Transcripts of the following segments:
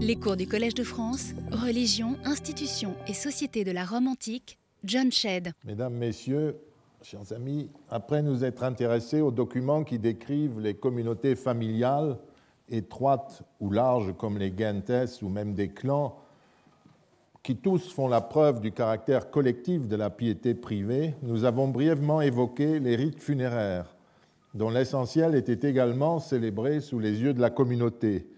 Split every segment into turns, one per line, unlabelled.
Les cours du Collège de France, Religion, institutions et société de la Rome antique, John Shedd.
Mesdames, Messieurs, chers amis, après nous être intéressés aux documents qui décrivent les communautés familiales, étroites ou larges comme les gentes ou même des clans, qui tous font la preuve du caractère collectif de la piété privée, nous avons brièvement évoqué les rites funéraires, dont l'essentiel était également célébré sous les yeux de la communauté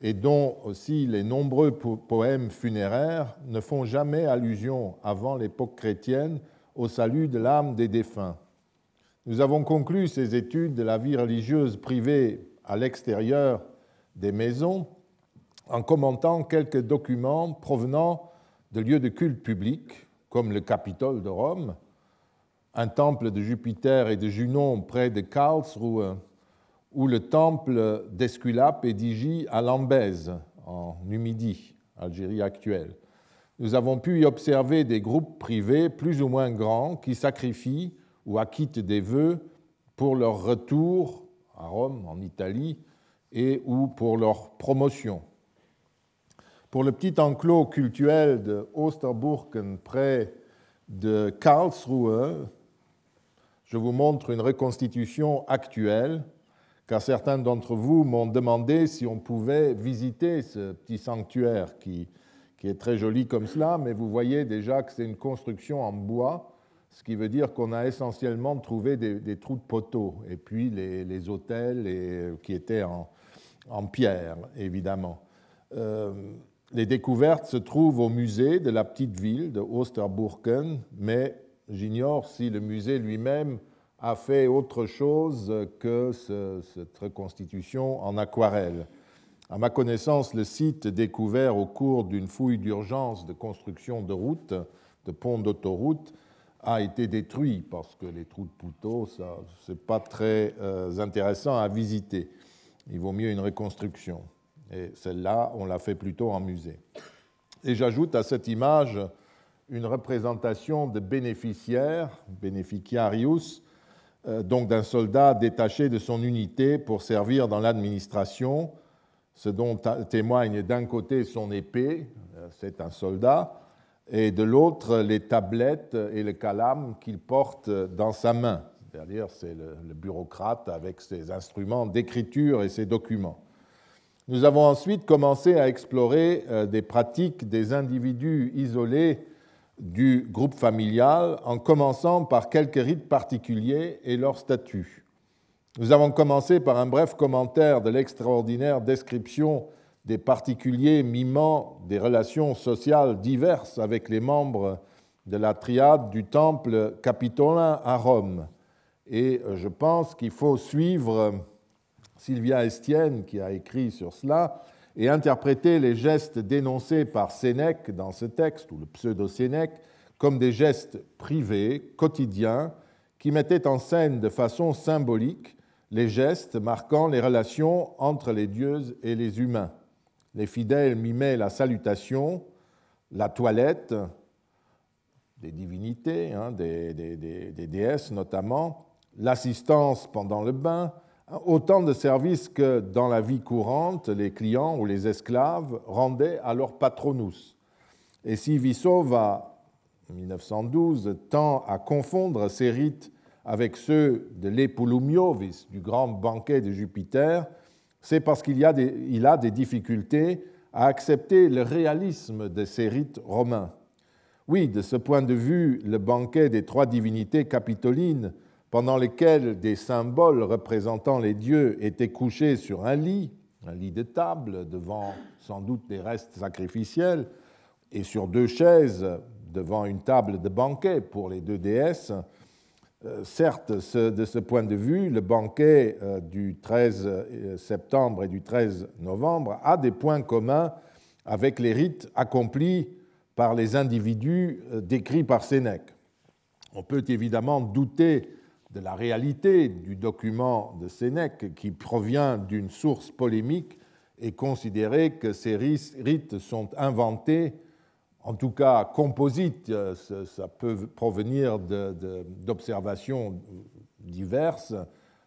et dont aussi les nombreux poèmes funéraires ne font jamais allusion avant l'époque chrétienne au salut de l'âme des défunts. Nous avons conclu ces études de la vie religieuse privée à l'extérieur des maisons en commentant quelques documents provenant de lieux de culte public, comme le Capitole de Rome, un temple de Jupiter et de Junon près de Karlsruhe, ou le temple d'Esculape et d'Igy à Lambèze, en Numidie, Algérie actuelle. Nous avons pu y observer des groupes privés plus ou moins grands qui sacrifient ou acquittent des vœux pour leur retour à Rome, en Italie, et ou pour leur promotion. Pour le petit enclos cultuel de Osterburken, près de Karlsruhe, je vous montre une reconstitution actuelle car certains d'entre vous m'ont demandé si on pouvait visiter ce petit sanctuaire qui, qui est très joli comme cela, mais vous voyez déjà que c'est une construction en bois, ce qui veut dire qu'on a essentiellement trouvé des, trous de poteaux, et puis les, hôtels et, qui étaient en, en pierre, évidemment. Euh, les découvertes se trouvent au musée de la petite ville de Osterburken, mais j'ignore si le musée lui-même a fait autre chose que cette reconstitution en aquarelle. À ma connaissance, le site découvert au cours d'une fouille d'urgence de construction de routes, de ponts d'autoroute, a été détruit parce que les trous de poutot, ce n'est pas très euh, intéressant à visiter. Il vaut mieux une reconstruction. Et celle-là, on l'a fait plutôt en musée. Et j'ajoute à cette image une représentation de bénéficiaires, bénéficiarius, euh, donc d'un soldat détaché de son unité pour servir dans l'administration, ce dont témoigne d'un côté son épée, euh, c'est un soldat, et de l'autre les tablettes et le calame qu'il porte dans sa main. C'est-à-dire c'est le, bureaucrate avec ses instruments d'écriture et ses documents. Nous avons ensuite commencé à explorer euh, des pratiques des individus isolés du groupe familial en commençant par quelques rites particuliers et leur statut. Nous avons commencé par un bref commentaire de l'extraordinaire description des particuliers mimant des relations sociales diverses avec les membres de la triade du temple capitolin à Rome. Et je pense qu'il faut suivre Sylvia Estienne qui a écrit sur cela et interpréter les gestes dénoncés par Sénèque dans ce texte, ou le pseudo-Sénèque, comme des gestes privés, quotidiens, qui mettaient en scène de façon symbolique les gestes marquant les relations entre les dieux et les humains. Les fidèles mimaient la salutation, la toilette des divinités, hein, des, des déesses notamment, l'assistance pendant le bain, autant de services que dans la vie courante, les clients ou les esclaves rendaient à leur patronus. Et si Vissova, en 1912, tend à confondre ces rites avec ceux de l'Epulumiovis, du grand banquet de Jupiter, c'est parce qu'il a, a des difficultés à accepter le réalisme de ces rites romains. Oui, de ce point de vue, le banquet des trois divinités capitolines pendant lesquels des symboles représentant les dieux étaient couchés sur un lit, un lit de table, devant sans doute des restes sacrificiels, et sur deux chaises devant une table de banquet pour les deux déesses. Euh, certes, de ce point de vue, le banquet euh, du 13 euh, septembre et du 13 novembre a des points communs avec les rites accomplis par les individus décrits par Sénèque. On peut évidemment douter de la réalité du document de Sénèque qui provient d'une source polémique et considérer que ces rites sont inventés, en tout cas composites, euh, ça peut provenir d'observations diverses,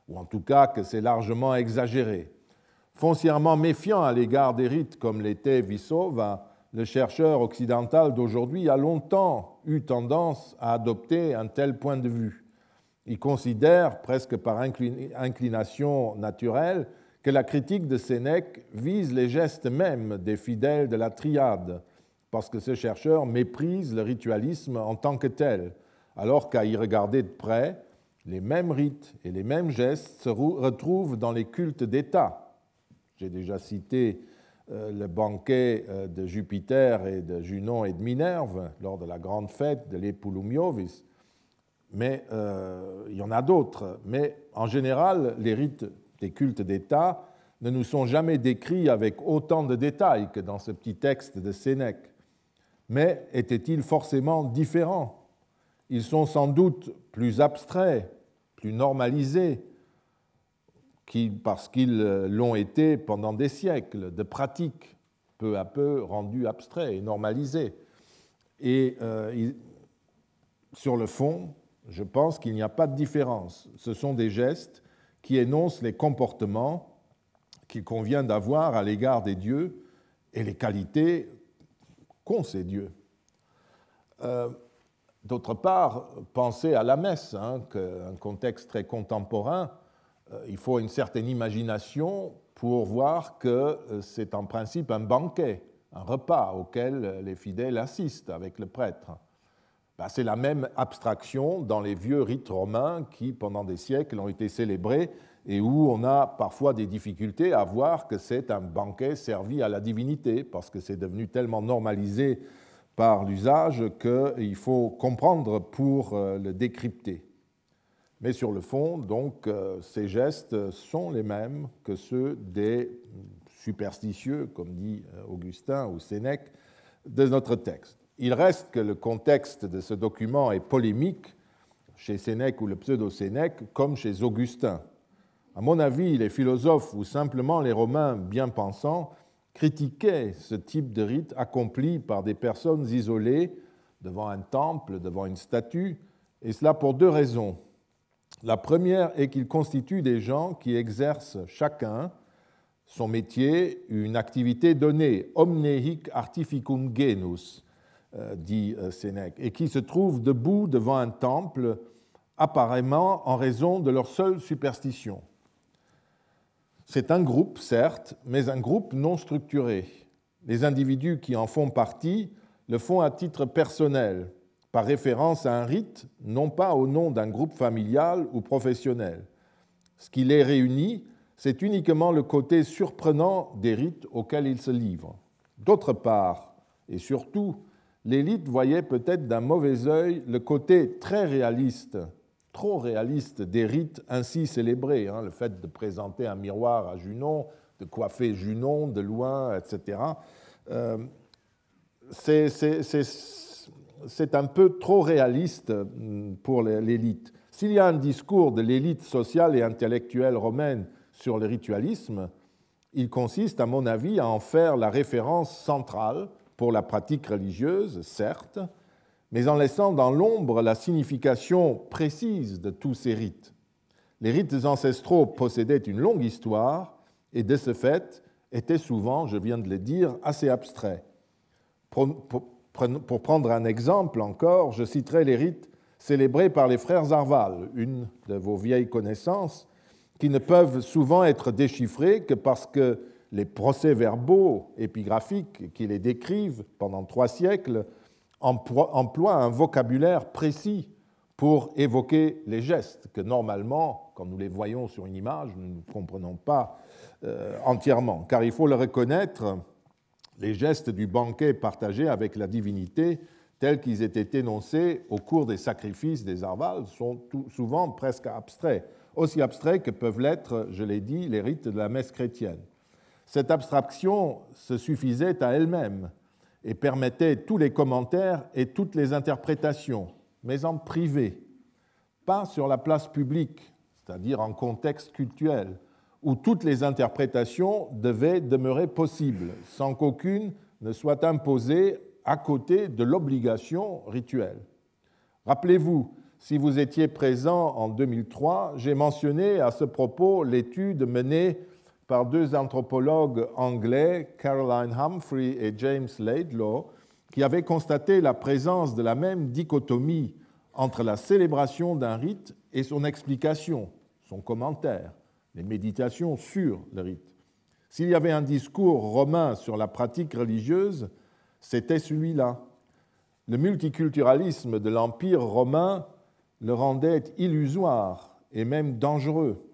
ou en tout cas que c'est largement exagéré. Foncièrement méfiant à l'égard des rites comme l'était Vissova, le chercheur occidental d'aujourd'hui a longtemps eu tendance à adopter un tel point de vue. Il considère, presque par inclination naturelle, que la critique de Sénèque vise les gestes mêmes des fidèles de la triade, parce que ce chercheur méprise le ritualisme en tant que tel, alors qu'à y regarder de près, les mêmes rites et les mêmes gestes se retrouvent dans les cultes d'État. J'ai déjà cité euh, le banquet euh, de Jupiter et de Junon et de Minerve lors de la grande fête de l'Epulumiovis. Mais euh, il y en a d'autres. Mais en général, les rites des cultes d'État ne nous sont jamais décrits avec autant de détails que dans ce petit texte de Sénèque. Mais étaient-ils forcément différents? Ils sont sans doute plus abstraits, plus normalisés, parce qu'ils l'ont été pendant des siècles de pratiques peu à peu rendues abstraits et normalisées. Et euh, sur le fond, je pense qu'il n'y a pas de différence. Ce sont des gestes qui énoncent les comportements qu'il convient d'avoir à l'égard des dieux et les qualités qu'ont ces dieux. Euh, d'autre part, pensez à la messe, hein, un contexte très contemporain euh, il faut une certaine imagination pour voir que euh, c'est en principe un banquet, un repas auquel les fidèles assistent avec le prêtre. Ben, c'est la même abstraction dans les vieux rites romains qui, pendant des siècles, ont été célébrés et où on a parfois des difficultés à voir que c'est un banquet servi à la divinité, parce que c'est devenu tellement normalisé par l'usage qu'il faut comprendre pour euh, le décrypter. Mais sur le fond, donc, euh, ces gestes sont les mêmes que ceux des superstitieux, comme dit euh, Augustin ou Sénèque, de notre texte. Il reste que le contexte de ce document est polémique chez Sénèque ou le pseudo-Sénèque, comme chez Augustin. À mon avis, les philosophes ou simplement les Romains bien pensants critiquaient ce type de rite accompli par des personnes isolées devant un temple, devant une statue, et cela pour deux raisons. La première est qu'ils constituent des gens qui exercent chacun son métier, une activité donnée, omne hic artificum genus, dit euh, Sénèque, et qui se trouvent debout devant un temple, apparemment en raison de leur seule superstition. C'est un groupe, certes, mais un groupe non structuré. Les individus qui en font partie le font à titre personnel, par référence à un rite, non pas au nom d'un groupe familial ou professionnel. Ce qui les réunit, c'est uniquement le côté surprenant des rites auxquels ils se livrent. D'autre part, et surtout, l'élite voyait peut-être d'un mauvais œil le côté très réaliste, trop réaliste des rites ainsi célébrés, hein, le fait de présenter un miroir à Junon, de coiffer Junon de loin, etc. Euh, c'est un peu trop réaliste mm, pour l'élite. S'il y a un discours de l'élite sociale et intellectuelle romaine sur le ritualisme, il consiste, à mon avis, à en faire la référence centrale pour la pratique religieuse, certes, mais en laissant dans l'ombre la signification précise de tous ces rites. Les rites ancestraux possédaient une longue histoire et de ce fait étaient souvent, je viens de le dire, assez abstraits. Pour prendre un exemple encore, je citerai les rites célébrés par les frères Arval, une de vos vieilles connaissances, qui ne peuvent souvent être déchiffrés que parce que les procès-verbaux épigraphiques qui les décrivent pendant trois siècles emploient un vocabulaire précis pour évoquer les gestes que normalement, quand nous les voyons sur une image, nous ne comprenons pas euh, entièrement. Car il faut le reconnaître, les gestes du banquet partagé avec la divinité, tels qu'ils étaient énoncés au cours des sacrifices des Arvales, sont souvent presque abstraits, aussi abstraits que peuvent l'être, je l'ai dit, les rites de la messe chrétienne. Cette abstraction se suffisait à elle-même et permettait tous les commentaires et toutes les interprétations, mais en privé, pas sur la place publique, c'est-à-dire en contexte cultuel, où toutes les interprétations devaient demeurer possibles, sans qu'aucune ne soit imposée à côté de l'obligation rituelle. Rappelez-vous, si vous étiez présent en 2003, j'ai mentionné à ce propos l'étude menée par deux anthropologues anglais, Caroline Humphrey et James Laidlaw, qui avaient constaté la présence de la même dichotomie entre la célébration d'un rite et son explication, son commentaire, les méditations sur le rite. S'il y avait un discours romain sur la pratique religieuse, c'était celui-là. Le multiculturalisme de l'Empire romain le rendait illusoire et même dangereux.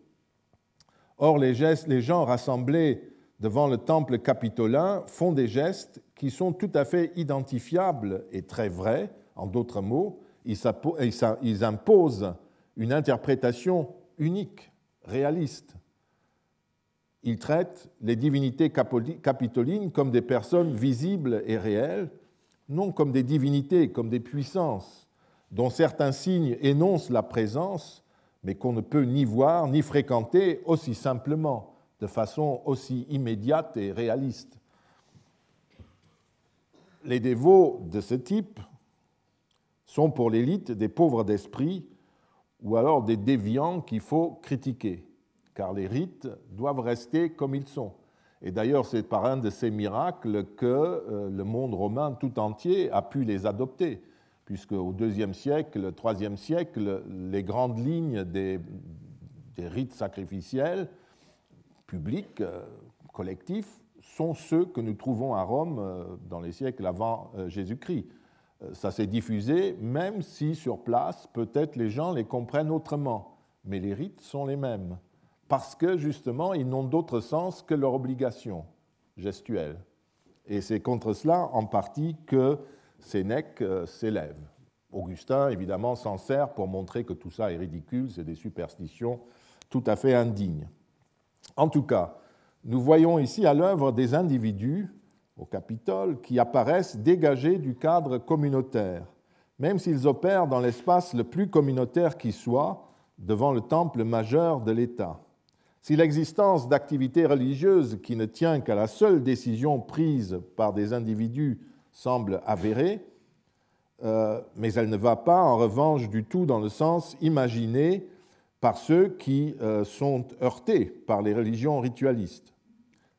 Or, les, gens rassemblés devant le temple capitolin font des gestes qui sont tout à fait identifiables et très vrais. En d'autres mots, ils imposent une interprétation unique, réaliste. Ils traitent les divinités capitolines comme des personnes visibles et réelles, non comme des divinités, comme des puissances, dont certains signes énoncent la présence, mais qu'on ne peut ni voir ni fréquenter aussi simplement, de façon aussi immédiate et réaliste. Les dévots de ce type sont pour l'élite des pauvres d'esprit ou alors des déviants qu'il faut critiquer, car les rites doivent rester comme ils sont. Et d'ailleurs, c'est par un de ces miracles que euh, le monde romain tout entier a pu les adopter puisque au IIe siècle, IIIe siècle, les grandes lignes des, rites sacrificiels publics, euh, collectifs, sont ceux que nous trouvons à Rome euh, dans les siècles avant euh, Jésus-Christ. Ça s'est diffusé, même si sur place, peut-être les gens les comprennent autrement, mais les rites sont les mêmes, parce que justement, ils n'ont d'autre sens que leur obligation gestuelle. Et c'est contre cela, en partie, que Sénèque euh, s'élève. Augustin, évidemment, s'en sert pour montrer que tout ça est ridicule, c'est des superstitions tout à fait indignes. En tout cas, nous voyons ici à l'œuvre des individus au Capitole qui apparaissent dégagés du cadre communautaire, même s'ils opèrent dans l'espace le plus communautaire qui soit, devant le temple majeur de l'État. Si l'existence d'activités religieuses qui ne tient qu'à la seule décision prise par des individus semble avérée, euh, mais elle ne va pas en revanche du tout dans le sens imaginé par ceux qui euh, sont heurtés par les religions ritualistes.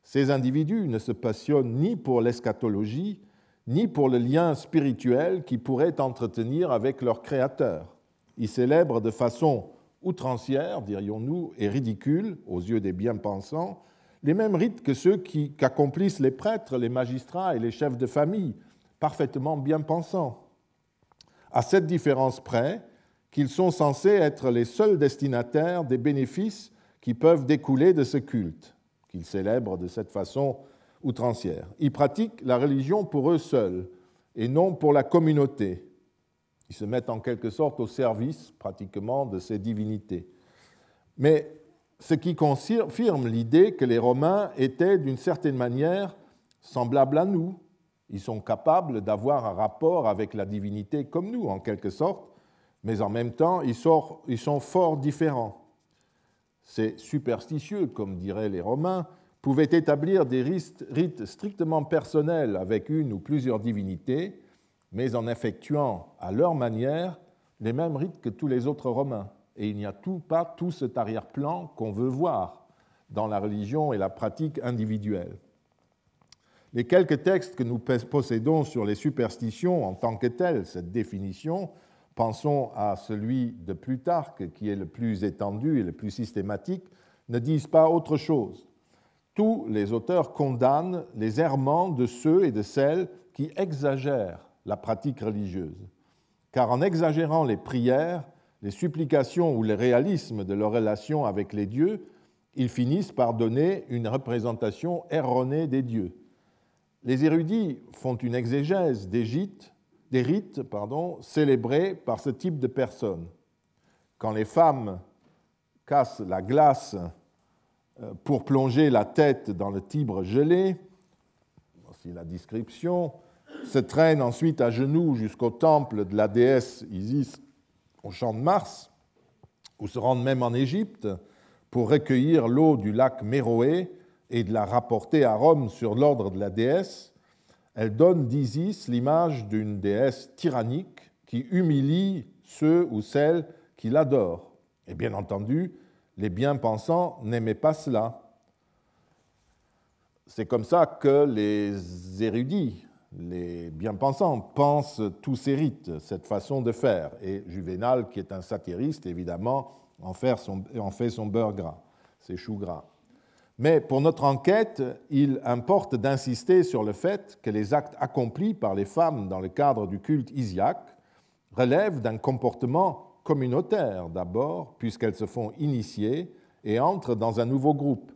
Ces individus ne se passionnent ni pour l'eschatologie, ni pour le lien spirituel qu'ils pourraient entretenir avec leur Créateur. Ils célèbrent de façon outrancière, dirions-nous, et ridicule aux yeux des bien-pensants, les mêmes rites que ceux qu'accomplissent les prêtres, les magistrats et les chefs de famille, parfaitement bien pensants, à cette différence près qu'ils sont censés être les seuls destinataires des bénéfices qui peuvent découler de ce culte, qu'ils célèbrent de cette façon outrancière. Ils pratiquent la religion pour eux seuls et non pour la communauté. Ils se mettent en quelque sorte au service pratiquement de ces divinités. Mais ce qui confirme l'idée que les Romains étaient d'une certaine manière semblables à nous, ils sont capables d'avoir un rapport avec la divinité comme nous, en quelque sorte, mais en même temps, ils sont, fort différents. Ces superstitieux, comme diraient les Romains, pouvaient établir des rites strictement personnels avec une ou plusieurs divinités, mais en effectuant à leur manière les mêmes rites que tous les autres Romains. Et il n'y a tout, pas tout cet arrière-plan qu'on veut voir dans la religion et la pratique individuelle. Les quelques textes que nous possédons sur les superstitions en tant que telles, cette définition, pensons à celui de Plutarque, qui est le plus étendu et le plus systématique, ne disent pas autre chose. Tous les auteurs condamnent les errements de ceux et de celles qui exagèrent la pratique religieuse. Car en exagérant les prières, les supplications ou le réalisme de leur relation avec les dieux, ils finissent par donner une représentation erronée des dieux les érudits font une exégèse des, rites célébrés par ce type de personnes. Quand les femmes cassent la glace euh, pour plonger la tête dans le Tibre gelé, voici la description, se traînent ensuite à genoux jusqu'au temple de la déesse Isis au champ de Mars, ou se rendent même en Égypte pour recueillir l'eau du lac Méroé et de la rapporter à Rome sur l'ordre de la déesse, elle donne d'Isis l'image d'une déesse tyrannique qui humilie ceux ou celles qui l'adorent. Et bien entendu, les bien-pensants n'aimaient pas cela. c'est comme ça que les érudits, les bien-pensants, pensent tous ces rites, cette façon de faire. Et Juvénal, qui est un satiriste, évidemment, en fait son, beurre gras, ses choux gras. Mais pour notre enquête, il importe d'insister sur le fait que les actes accomplis par les femmes dans le cadre du culte isiaque relèvent d'un comportement communautaire d'abord, puisqu'elles se font initier et entrent dans un nouveau groupe.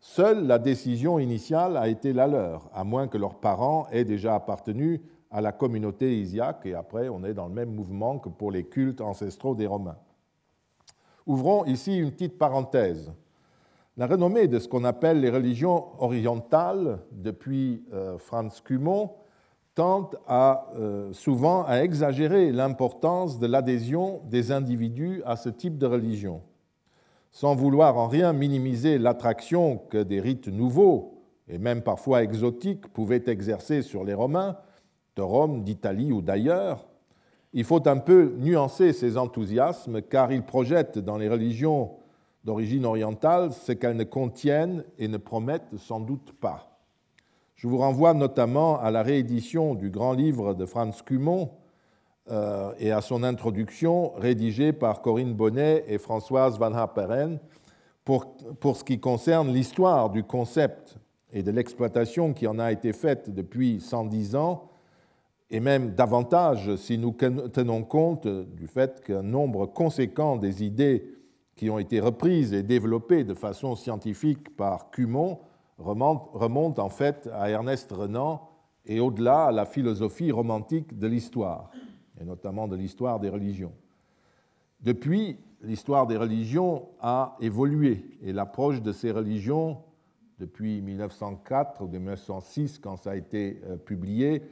Seule la décision initiale a été la leur, à moins que leurs parents aient déjà appartenu à la communauté isiaque, et après on est dans le même mouvement que pour les cultes ancestraux des Romains. Ouvrons ici une petite parenthèse. La renommée de ce qu'on appelle les religions orientales depuis euh, Franz Cumont tente euh, souvent à exagérer l'importance de l'adhésion des individus à ce type de religion. Sans vouloir en rien minimiser l'attraction que des rites nouveaux, et même parfois exotiques, pouvaient exercer sur les Romains, de Rome, d'Italie ou d'ailleurs, il faut un peu nuancer ces enthousiasmes car ils projettent dans les religions d'origine orientale ce qu'elles ne contiennent et ne promettent sans doute pas. Je vous renvoie notamment à la réédition du grand livre de Franz Cumont et à son introduction rédigée par Corinne Bonnet et Françoise Van Haperen pour, pour ce qui concerne l'histoire du concept et de l'exploitation qui en a été faite depuis 110 ans, et même davantage si nous tenons compte du fait qu'un nombre conséquent des idées qui ont été reprises et développées de façon scientifique par Cumont remontent, en fait à Ernest Renan et au-delà à la philosophie romantique de l'histoire, et notamment de l'histoire des religions. Depuis, l'histoire des religions a évolué et l'approche de ces religions, depuis 1904 ou 1906, quand ça a été euh, publié,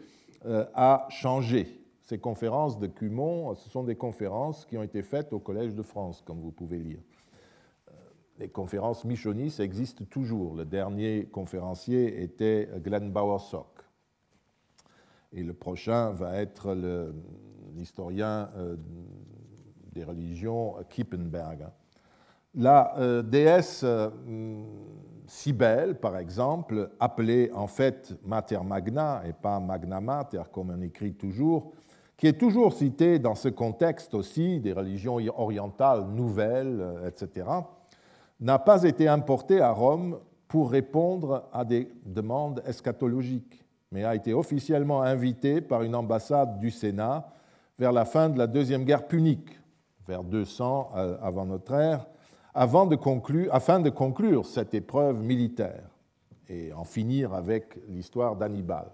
euh, a changé ces conférences de Cumont, ce sont des conférences qui ont été faites au Collège de France, comme vous pouvez lire. Euh, les conférences Michonis existent toujours. Le dernier conférencier était Glenn Bowersock. Et le prochain va être l'historien euh, des religions Kippenberg. La euh, déesse Cybèle, par exemple, appelée en fait Mater Magna et pas Magna Mater, comme on écrit toujours, qui est toujours cité dans ce contexte aussi des religions orientales nouvelles, euh, etc., n'a pas été importé à Rome pour répondre à des demandes eschatologiques, mais a été officiellement invité par une ambassade du Sénat vers la fin de la Deuxième Guerre punique, vers 200 euh, avant notre ère, afin de conclure cette épreuve militaire et en finir avec l'histoire d'Hannibal.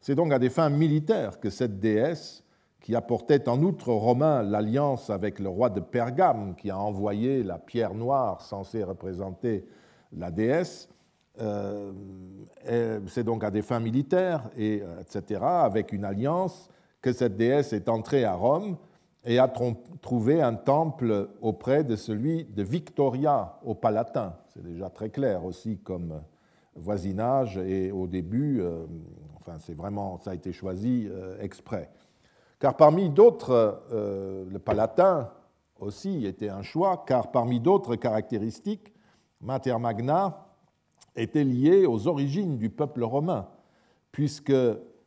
C'est donc à des fins militaires que cette déesse qui apportait en outre aux Romains l'alliance avec le roi de Pergame, qui a envoyé la pierre noire censée représenter la déesse. Euh, c'est donc à des fins militaires, et, euh, etc., avec une alliance, que cette déesse est entrée à Rome et a trouvé un temple auprès de celui de Victoria au Palatin. C'est déjà très clair aussi comme voisinage, et au début, euh, enfin, c'est vraiment, ça a été choisi exprès. Car parmi d'autres, euh, le palatin aussi était un choix, car parmi d'autres caractéristiques, Mater Magna était liée aux origines du peuple romain,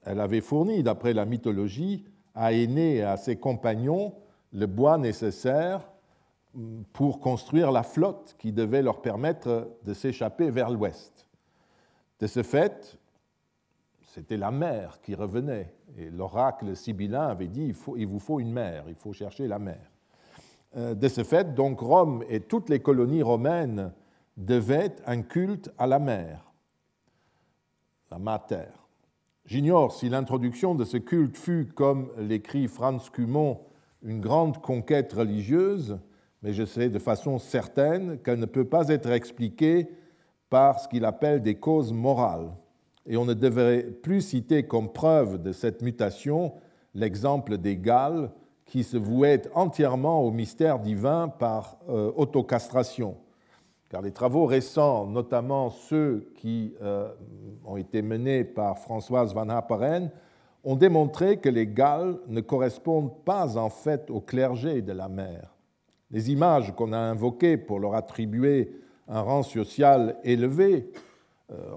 puisqu'elle avait fourni, d'après la mythologie, à Aîné et à ses compagnons le bois nécessaire pour construire la flotte qui devait leur permettre de s'échapper vers l'ouest. De ce fait, c'était la mer qui revenait. Et l'oracle sibyllin avait dit il vous faut une mer, il faut chercher la mer. Euh, de ce fait, donc Rome et toutes les colonies romaines devaient un culte à la mer, la mater. J'ignore si l'introduction de ce culte fut, comme l'écrit Franz Cumont, une grande conquête religieuse, mais je sais de façon certaine qu'elle ne peut pas être expliquée par ce qu'il appelle des causes morales et on ne devrait plus citer comme preuve de cette mutation l'exemple des Galles qui se vouaient entièrement au mystère divin par euh, autocastration. Car les travaux récents, notamment ceux qui euh, ont été menés par Françoise Van Haperen, ont démontré que les Galles ne correspondent pas en fait au clergé de la mer. Les images qu'on a invoquées pour leur attribuer un rang social élevé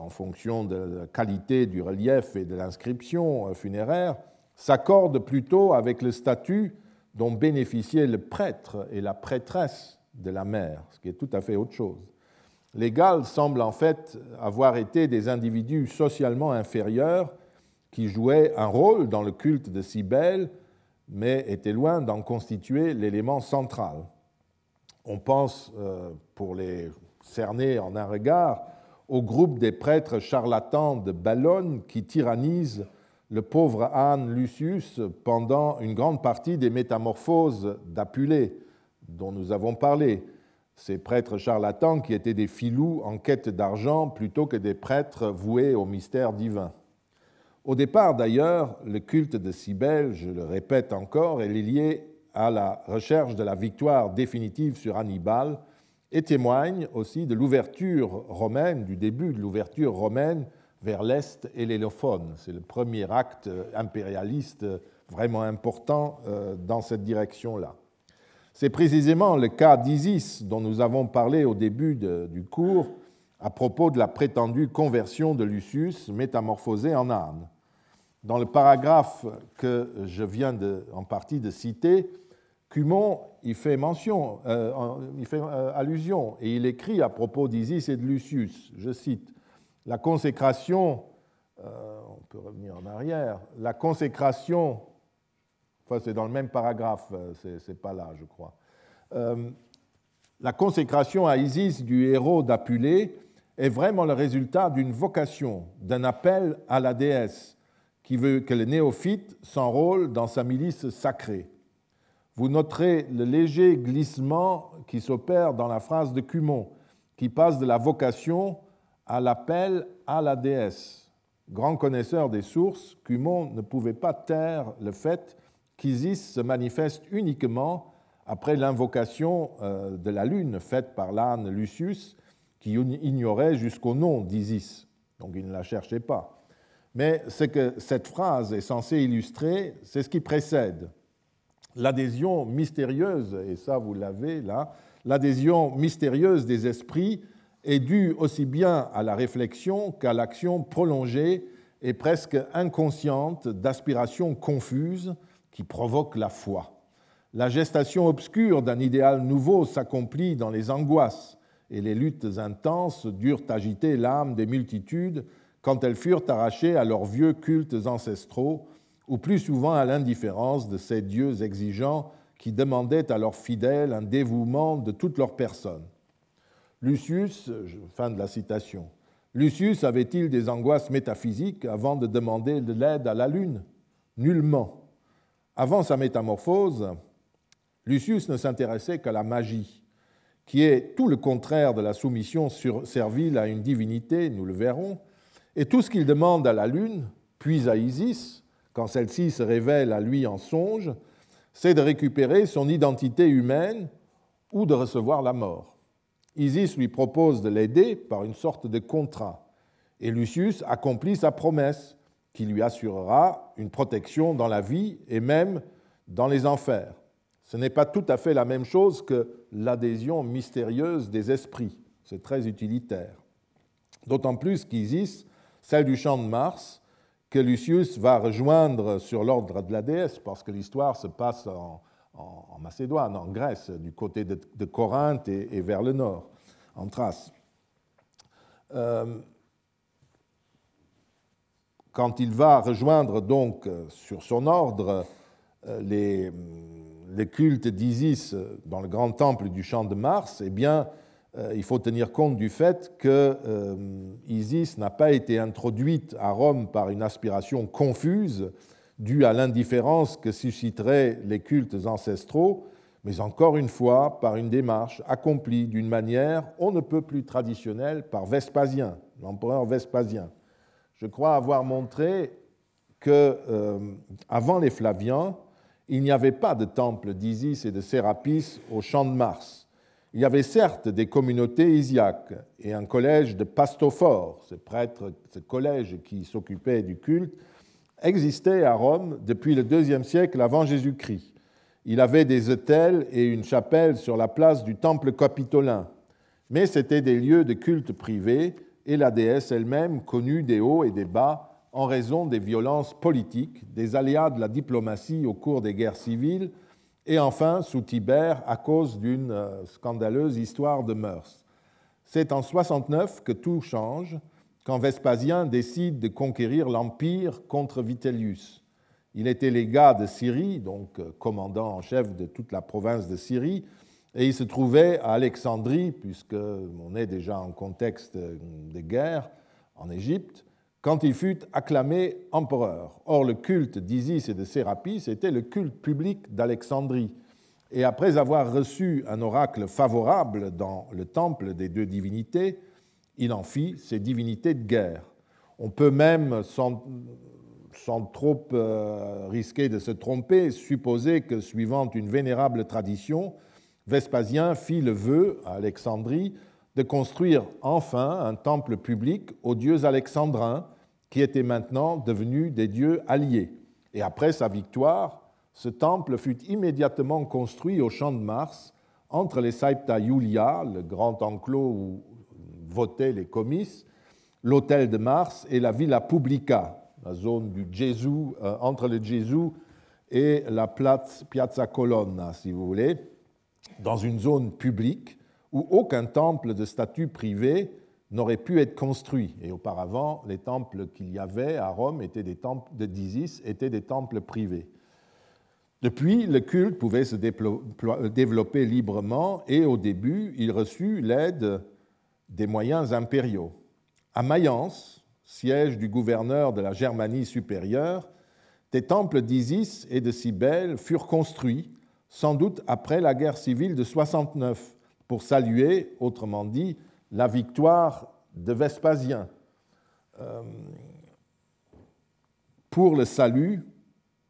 en fonction de la qualité du relief et de l'inscription funéraire, s'accorde plutôt avec le statut dont bénéficiaient le prêtre et la prêtresse de la mère, ce qui est tout à fait autre chose. Les Galles semblent en fait avoir été des individus socialement inférieurs qui jouaient un rôle dans le culte de Cybèle, mais étaient loin d'en constituer l'élément central. On pense, euh, pour les cerner en un regard, au groupe des prêtres charlatans de Ballone qui tyrannisent le pauvre Anne Lucius pendant une grande partie des métamorphoses d'Apulée, dont nous avons parlé. Ces prêtres charlatans qui étaient des filous en quête d'argent plutôt que des prêtres voués au mystère divin. Au départ, d'ailleurs, le culte de Cybèle, je le répète encore, est lié à la recherche de la victoire définitive sur Hannibal et témoigne aussi de l'ouverture romaine, du début de l'ouverture romaine vers l'Est et l'Hélophone. C'est le premier acte impérialiste vraiment important euh, dans cette direction-là. C'est précisément le cas d'Isis dont nous avons parlé au début du cours à propos de la prétendue conversion de Lucius métamorphosé en âne. Dans le paragraphe que je viens en partie de citer, Cumon y fait mention, euh, fait euh, allusion, et il écrit à propos d'Isis et de Lucius, je cite, la consécration, euh, on peut revenir en arrière, la consécration, enfin c'est dans le même paragraphe, euh, c'est pas là je crois, euh, la consécration à Isis du héros d'Apulée est vraiment le résultat d'une vocation, d'un appel à la déesse qui veut que le néophyte s'enrôle dans sa milice sacrée. Vous noterez le léger glissement qui s'opère dans la phrase de Cumon, qui passe de la vocation à l'appel à la déesse. Grand connaisseur des sources, Cumon ne pouvait pas taire le fait qu'Isis se manifeste uniquement après l'invocation euh, de la lune faite par l'âne Lucius, qui ignorait jusqu'au nom d'Isis. Donc il ne la cherchait pas. Mais ce que cette phrase est censée illustrer, c'est ce qui précède. L'adhésion mystérieuse, et ça vous l'avez là, l'adhésion mystérieuse des esprits est due aussi bien à la réflexion qu'à l'action prolongée et presque inconsciente d'aspirations confuses qui provoquent la foi. La gestation obscure d'un idéal nouveau s'accomplit dans les angoisses et les luttes intenses durent agiter l'âme des multitudes quand elles furent arrachées à leurs vieux cultes ancestraux ou plus souvent à l'indifférence de ces dieux exigeants qui demandaient à leurs fidèles un dévouement de toute leur personne. Lucius, fin de la citation, Lucius avait-il des angoisses métaphysiques avant de demander de l'aide à la Lune? Nullement. Avant sa métamorphose, Lucius ne s'intéressait qu'à la magie, qui est tout le contraire de la soumission servile à une divinité, nous le verrons, et tout ce qu'il demande à la Lune, puis à Isis, quand celle-ci se révèle à lui en songe, c'est de récupérer son identité humaine ou de recevoir la mort. Isis lui propose de l'aider par une sorte de contrat, et Lucius accomplit sa promesse qui lui assurera une protection dans la vie et même dans les enfers. Ce n'est pas tout à fait la même chose que l'adhésion mystérieuse des esprits. C'est très utilitaire. D'autant plus qu'Isis, celle du champ de Mars, que Lucius va rejoindre sur l'ordre de la déesse, parce que l'histoire se passe en, Macédoine, en Grèce, du côté de, Corinthe et, vers le nord, en Thrace. Euh, quand il va rejoindre donc sur son ordre euh, les, les cultes d'Isis dans le grand temple du champ de Mars, eh bien, euh, il faut tenir compte du fait que Isis n'a pas été introduite à Rome par une aspiration confuse dû à l'indifférence que susciteraient les cultes ancestraux, mais encore une fois par une démarche accomplie d'une manière on ne peut plus traditionnelle par Vespasien, l'empereur Vespasien. Je crois avoir montré que euh, avant les Flaviens, il n'y avait pas de temple d'Isis et de Sérapis au champ de Mars. Il y avait certes des communautés isiaques et un collège de pastophores, ces prêtres, ce collège qui s'occupait du culte, existait à Rome depuis le deuxième siècle avant Jésus-Christ. Il avait des hôtels et une chapelle sur la place du temple capitolin, mais c'étaient des lieux de culte privés et la déesse elle-même connut des hauts et des bas en raison des violences politiques, des aléas de la diplomatie au cours des guerres civiles, et enfin, sous Tibère, à cause d'une euh, scandaleuse histoire de mœurs. C'est en 69 que tout change, quand Vespasien décide de conquérir l'Empire contre Vitellius. Il était légat de Syrie, donc euh, commandant en chef de toute la province de Syrie, et il se trouvait à Alexandrie, puisqu'on est déjà en contexte de guerre en Égypte, quand il fut acclamé empereur. Or, le culte d'Isis et de Sérapis était le culte public d'Alexandrie. Et après avoir reçu un oracle favorable dans le temple des deux divinités, il en fit ses divinités de guerre. On peut même, sans, trop euh, risquer de se tromper, supposer que, suivant une vénérable tradition, Vespasien fit le vœu à Alexandrie de construire enfin un temple public aux dieux alexandrins qui étaient maintenant devenus des dieux alliés. Et après sa victoire, ce temple fut immédiatement construit au champ de Mars, entre les Saipta Iulia, le grand enclos où votaient les comices, l'hôtel de Mars et la Villa Publica, la zone du Gesù, euh, entre le Gesù et la Piazza Colonna, si vous voulez, dans une zone publique où aucun temple de statut privé n'aurait pu être construit. Et auparavant, les temples qu'il y avait à Rome étaient des temples d'Isis étaient des temples privés. Depuis, le culte pouvait se développer librement et au début, il reçut l'aide des moyens impériaux. À Mayence, siège du gouverneur de la Germanie supérieure, des temples d'Isis et de Cybèle furent construits, sans doute après la guerre civile de 69, pour saluer, autrement dit, la victoire de Vespasien euh, pour le salut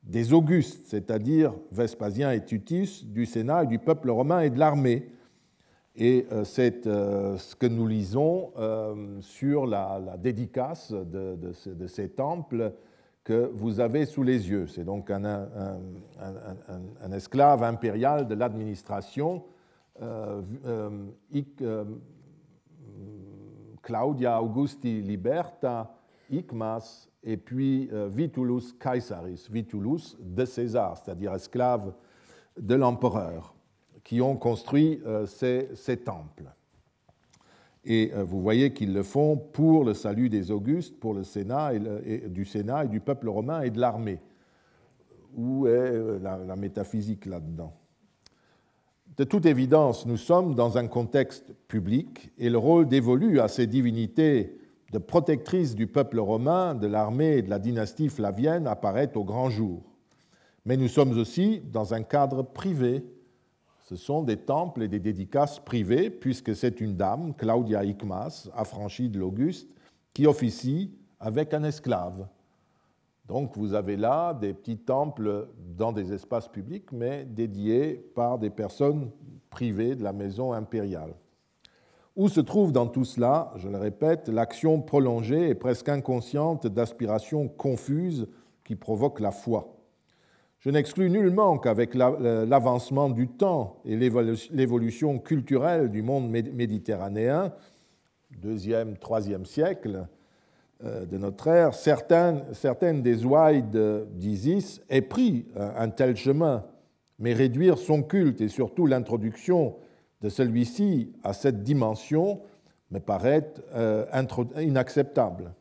des Augustes, c'est-à-dire Vespasien et Tutus, du Sénat et du peuple romain et de l'armée. Et euh, c'est euh, ce que nous lisons sur la, dédicace de, ces temples que vous avez sous les yeux. C'est donc un, esclave impérial de l'administration, Claudia Augusti Liberta, Icmas, et puis euh, Vitulus Caesaris, Vitulus de César, c'est-à-dire esclave de l'empereur, qui ont construit euh, ces, temples. Et euh, vous voyez qu'ils le font pour le salut des Augustes, pour le Sénat et, du Sénat et du peuple romain et de l'armée. Où est la métaphysique là-dedans? De toute évidence, nous sommes dans un contexte public et le rôle dévolu à ces divinités de protectrices du peuple romain, de l'armée et de la dynastie flavienne apparaît au grand jour. Mais nous sommes aussi dans un cadre privé. Ce sont des temples et des dédicaces privées, puisque c'est une dame, Claudia Icmas, affranchie de l'Auguste, qui officie avec un esclave. Donc vous avez là des petits temples dans des espaces publics, mais dédiés par des personnes privées de la maison impériale. Où se trouve dans tout cela, je le répète, l'action prolongée et presque inconsciente d'aspirations confuses qui provoquent la foi? Je n'exclus nullement qu'avec l'avancement du temps et l'évolution culturelle du monde méditerranéen, deuxième, troisième siècle, euh, de notre ère, certaines, des ouailles d'Isis aient pris un tel chemin, mais réduire son culte et surtout l'introduction de celui-ci à cette dimension me paraît euh, inacceptable.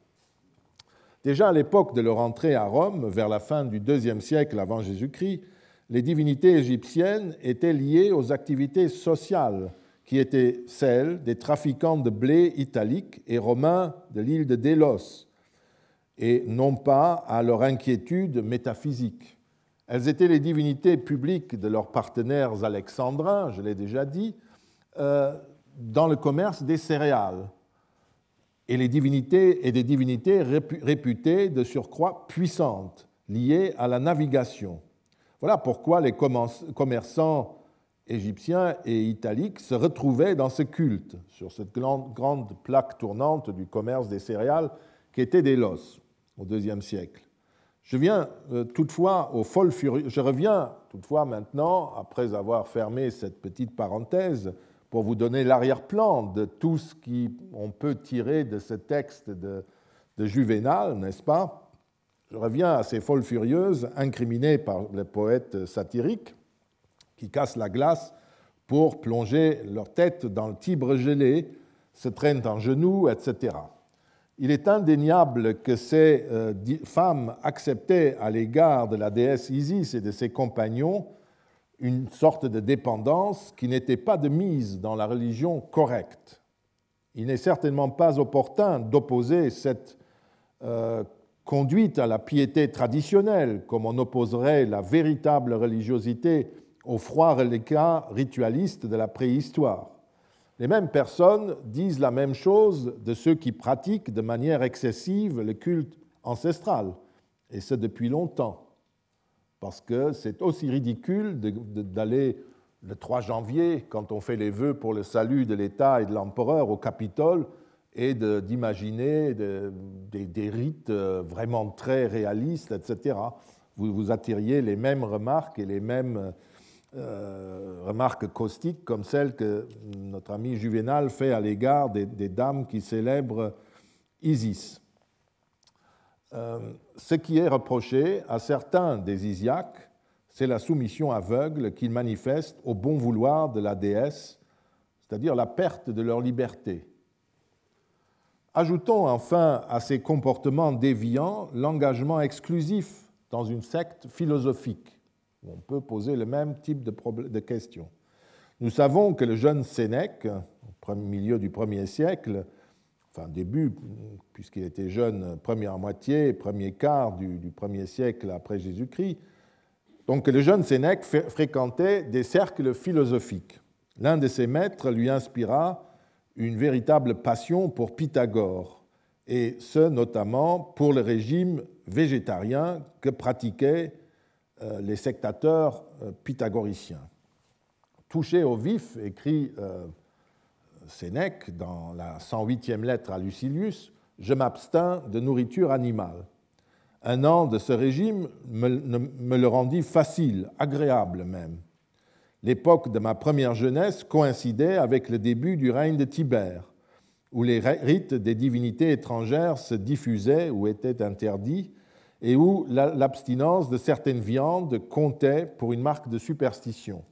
Déjà à l'époque de leur entrée à Rome, vers la fin du IIe siècle avant Jésus-Christ, les divinités égyptiennes étaient liées aux activités sociales qui étaient celles des trafiquants de blé italiques et romains de l'île de Délos, et non pas à leur inquiétude métaphysique. Elles étaient les divinités publiques de leurs partenaires alexandrins, je l'ai déjà dit, euh, dans le commerce des céréales, et des divinités réputées de surcroît puissantes, liées à la navigation. Voilà pourquoi les commerçants égyptiens et italiques se retrouvaient dans ce culte, sur cette grande, plaque tournante du commerce des céréales qui était Délos au IIe siècle. Je, viens, euh, toutefois Je reviens toutefois maintenant, après avoir fermé cette petite parenthèse, pour vous donner l'arrière-plan de tout ce qu'on peut tirer de ce texte de, de Juvénal, n'est-ce pas? Je reviens à ces folles furieuses incriminées par le poète satirique qui cassent la glace pour plonger leur tête dans le Tibre gelé, se traînent en genoux, etc. Il est indéniable que ces euh, femmes acceptaient à l'égard de la déesse Isis et de ses compagnons une sorte de dépendance qui n'était pas de mise dans la religion correcte. Il n'est certainement pas opportun d'opposer cette euh, conduite à la piété traditionnelle, comme on opposerait la véritable religiosité au froid reliquat ritualiste de la préhistoire. Les mêmes personnes disent la même chose de ceux qui pratiquent de manière excessive le culte ancestral, et ce depuis longtemps parce que c'est aussi ridicule d'aller le 3 janvier, quand on fait les vœux pour le salut de l'État et de l'empereur au Capitole, et d'imaginer des, rites euh, vraiment très réalistes, etc. Vous, vous attiriez les mêmes remarques et les mêmes euh, remarques caustiques comme celles que notre ami Juvénal fait à l'égard des, dames qui célèbrent Isis. Euh, ce qui est reproché à certains des Isiaques, c'est la soumission aveugle qu'ils manifestent au bon vouloir de la déesse, c'est-à-dire la perte de leur liberté. Ajoutons enfin à ces comportements déviants l'engagement exclusif dans une secte philosophique, où on peut poser le même type de, de questions. Nous savons que le jeune Sénèque, au milieu du premier siècle, enfin début, puisqu'il était jeune, première moitié, premier quart du, premier siècle après Jésus-Christ. Donc le jeune Sénèque fréquentait des cercles philosophiques. L'un de ses maîtres lui inspira une véritable passion pour Pythagore, et ce notamment pour le régime végétarien que pratiquaient euh, les sectateurs euh, pythagoriciens. Touché au vif, écrit euh, Sénèque, dans la 108e lettre à Lucilius, Je m'abstins de nourriture animale. Un an de ce régime me, le rendit facile, agréable même. L'époque de ma première jeunesse coïncidait avec le début du règne de Tibère, où les rites des divinités étrangères se diffusaient ou étaient interdits, et où l'abstinence de certaines viandes comptait pour une marque de superstition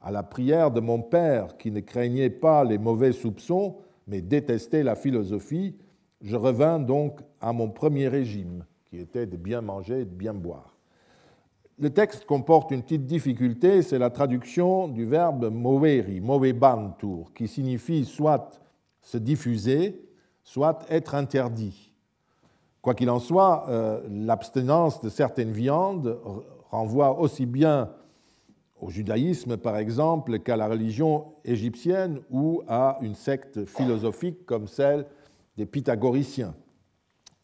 à la prière de mon père qui ne craignait pas les mauvais soupçons, mais détestait la philosophie, je revins donc à mon premier régime, qui était de bien manger et de bien boire. Le texte comporte une petite difficulté, c'est la traduction du verbe moveri, movebantur, qui signifie soit se diffuser, soit être interdit. Quoi qu'il en soit, euh, l'abstinence de certaines viandes renvoie aussi bien au judaïsme, par exemple, qu'à la religion égyptienne ou à une secte philosophique comme celle des pythagoriciens.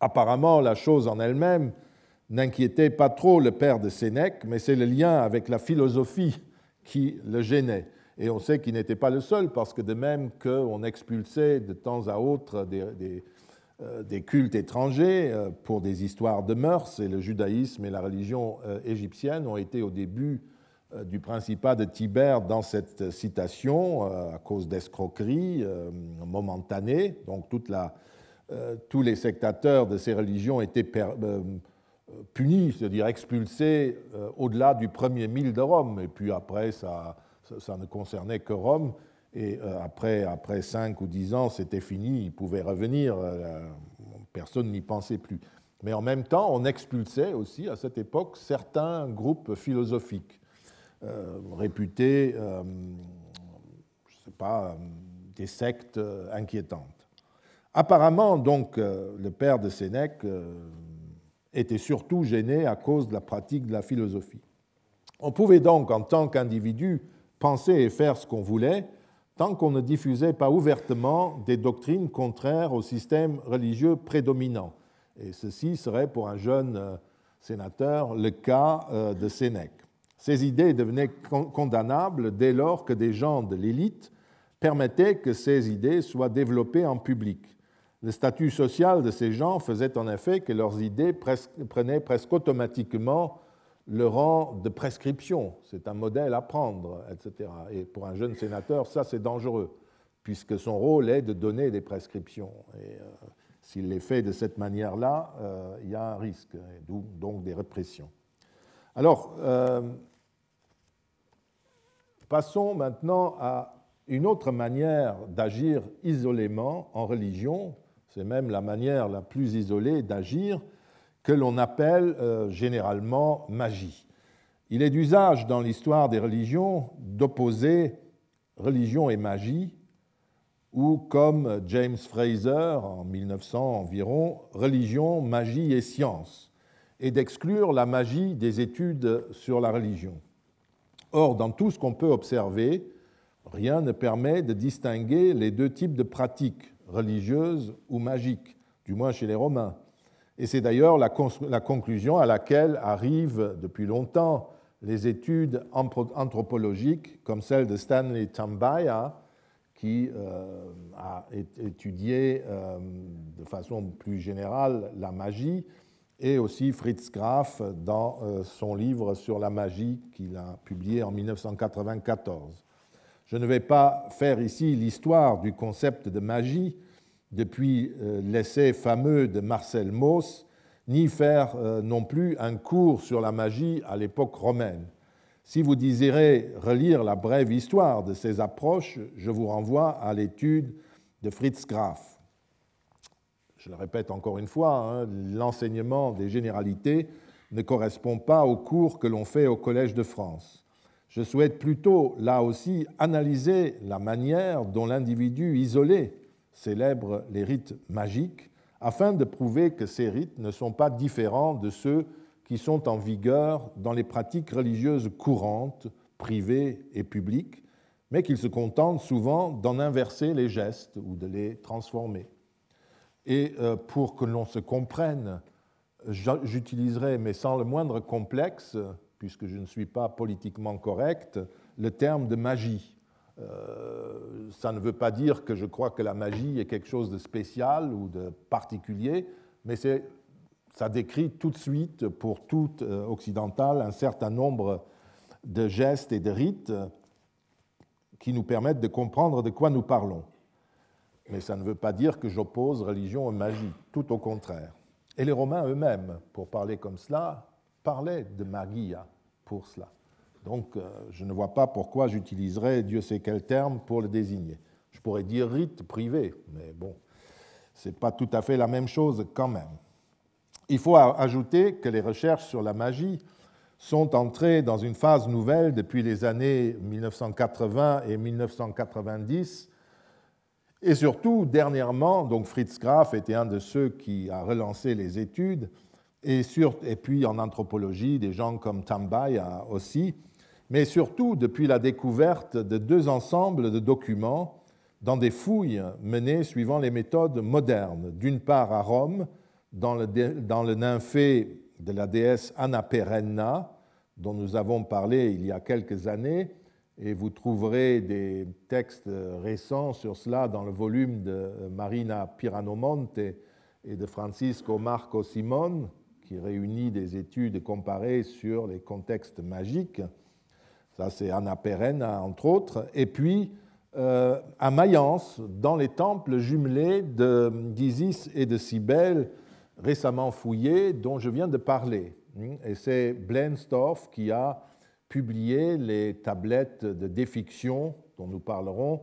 Apparemment, la chose en elle-même n'inquiétait pas trop le père de Sénèque, mais c'est le lien avec la philosophie qui le gênait. Et on sait qu'il n'était pas le seul, parce que de même qu'on expulsait de temps à autre des, euh, cultes étrangers euh, pour des histoires de mœurs, et le judaïsme et la religion euh, égyptienne ont été au début du principat de Tibère dans cette citation euh, à cause d'escroqueries euh, momentanées. Donc toute tous les sectateurs de ces religions étaient punis, c'est-à-dire expulsés au-delà du premier mille de Rome. Et puis après, ça, ne concernait que Rome. Et après, après cinq ou dix ans, c'était fini, ils pouvaient revenir, personne n'y pensait plus. Mais en même temps, on expulsait aussi à cette époque certains groupes philosophiques. Euh, réputés, euh, je sais pas, euh, des sectes inquiétantes. Apparemment, donc, le père de Sénèque était surtout gêné à cause de la pratique de la philosophie. On pouvait donc, en tant qu'individu, penser et faire ce qu'on voulait, tant qu'on ne diffusait pas ouvertement des doctrines contraires au système religieux prédominant. Et ceci serait pour un jeune sénateur le cas de Sénèque. Ces idées devenaient condamnables dès lors que des gens de l'élite permettaient que ces idées soient développées en public. Le statut social de ces gens faisait en effet que leurs idées prenaient presque automatiquement le rang de prescription. C'est un modèle à prendre, etc. Et pour un jeune sénateur, ça c'est dangereux, puisque son rôle est de donner des prescriptions. Et euh, s'il les fait de cette manière-là, euh, il y a un risque, d'où donc des répressions. Alors, euh, passons maintenant à une autre manière d'agir isolément en religion, c'est même la manière la plus isolée d'agir, que l'on appelle euh, généralement magie. Il est d'usage dans l'histoire des religions d'opposer religion et magie, ou comme James Fraser en 1900 environ, religion, magie et science, et d'exclure la magie des études sur la religion. Or, dans tout ce qu'on peut observer, rien ne permet de distinguer les deux types de pratiques, religieuses ou magiques, du moins chez les Romains. Et c'est d'ailleurs la, conclusion à laquelle arrivent depuis longtemps les études anthropologiques comme celle de Stanley Tambaya, qui euh, a étudié euh, de façon plus générale la magie, et aussi Fritz Graf dans euh, son livre sur la magie qu'il a publié en 1994. Je ne vais pas faire ici l'histoire du concept de magie, depuis euh, l'essai fameux de Marcel Mauss, ni faire euh, non plus un cours sur la magie à l'époque romaine. Si vous désirez relire la brève histoire de ces approches, je vous renvoie à l'étude de Fritz Graf. Je le répète encore une fois, hein, l'enseignement des généralités ne correspond pas au cours que l'on fait au Collège de France. Je souhaite plutôt, là aussi, analyser la manière dont l'individu isolé célèbre les rites magiques, afin de prouver que ces rites ne sont pas différents de ceux qui sont en vigueur dans les pratiques religieuses courantes, privées et publiques, mais qu'ils se contentent souvent d'en inverser les gestes ou de les transformer. Et euh, pour que l'on se comprenne, j'utiliserai, mais sans le moindre complexe, puisque je ne suis pas politiquement correct, le terme de magie. Euh, ça ne veut pas dire que je crois que la magie est quelque chose de spécial ou de particulier, mais ça décrit tout de suite, pour tout euh, occidental, un certain nombre de gestes et de rites qui nous permettent de comprendre de quoi nous parlons. Mais ça ne veut pas dire que j'oppose religion et magie, tout au contraire. Et les Romains eux-mêmes, pour parler comme cela, parlaient de magia pour cela. Donc, euh, je ne vois pas pourquoi j'utiliserais Dieu sait quel terme pour le désigner. Je pourrais dire rite privé, mais bon, ce n'est pas tout à fait la même chose quand même. Il faut ajouter que les recherches sur la magie sont entrées dans une phase nouvelle depuis les années 1980 et 1990. Et surtout, dernièrement, donc Fritz Graf était un de ceux qui a relancé les études, et, puis en anthropologie, des gens comme Tambay aussi, mais surtout depuis la découverte de deux ensembles de documents dans des fouilles menées suivant les méthodes modernes. D'une part à Rome, dans le, dans le de la déesse Anna Perenna, dont nous avons parlé il y a quelques années, et vous trouverez des textes récents sur cela dans le volume de Marina Piranomonte et de Francisco Marco Simon, qui réunit des études comparées sur les contextes magiques. Ça, c'est Anna Perenna, entre autres. Et puis, euh, à Mayence, dans les temples jumelés d'Isis et de Cybèle, récemment fouillés, dont je viens de parler. Et c'est Blenstorff qui a publié les tablettes de défiction, dont nous parlerons,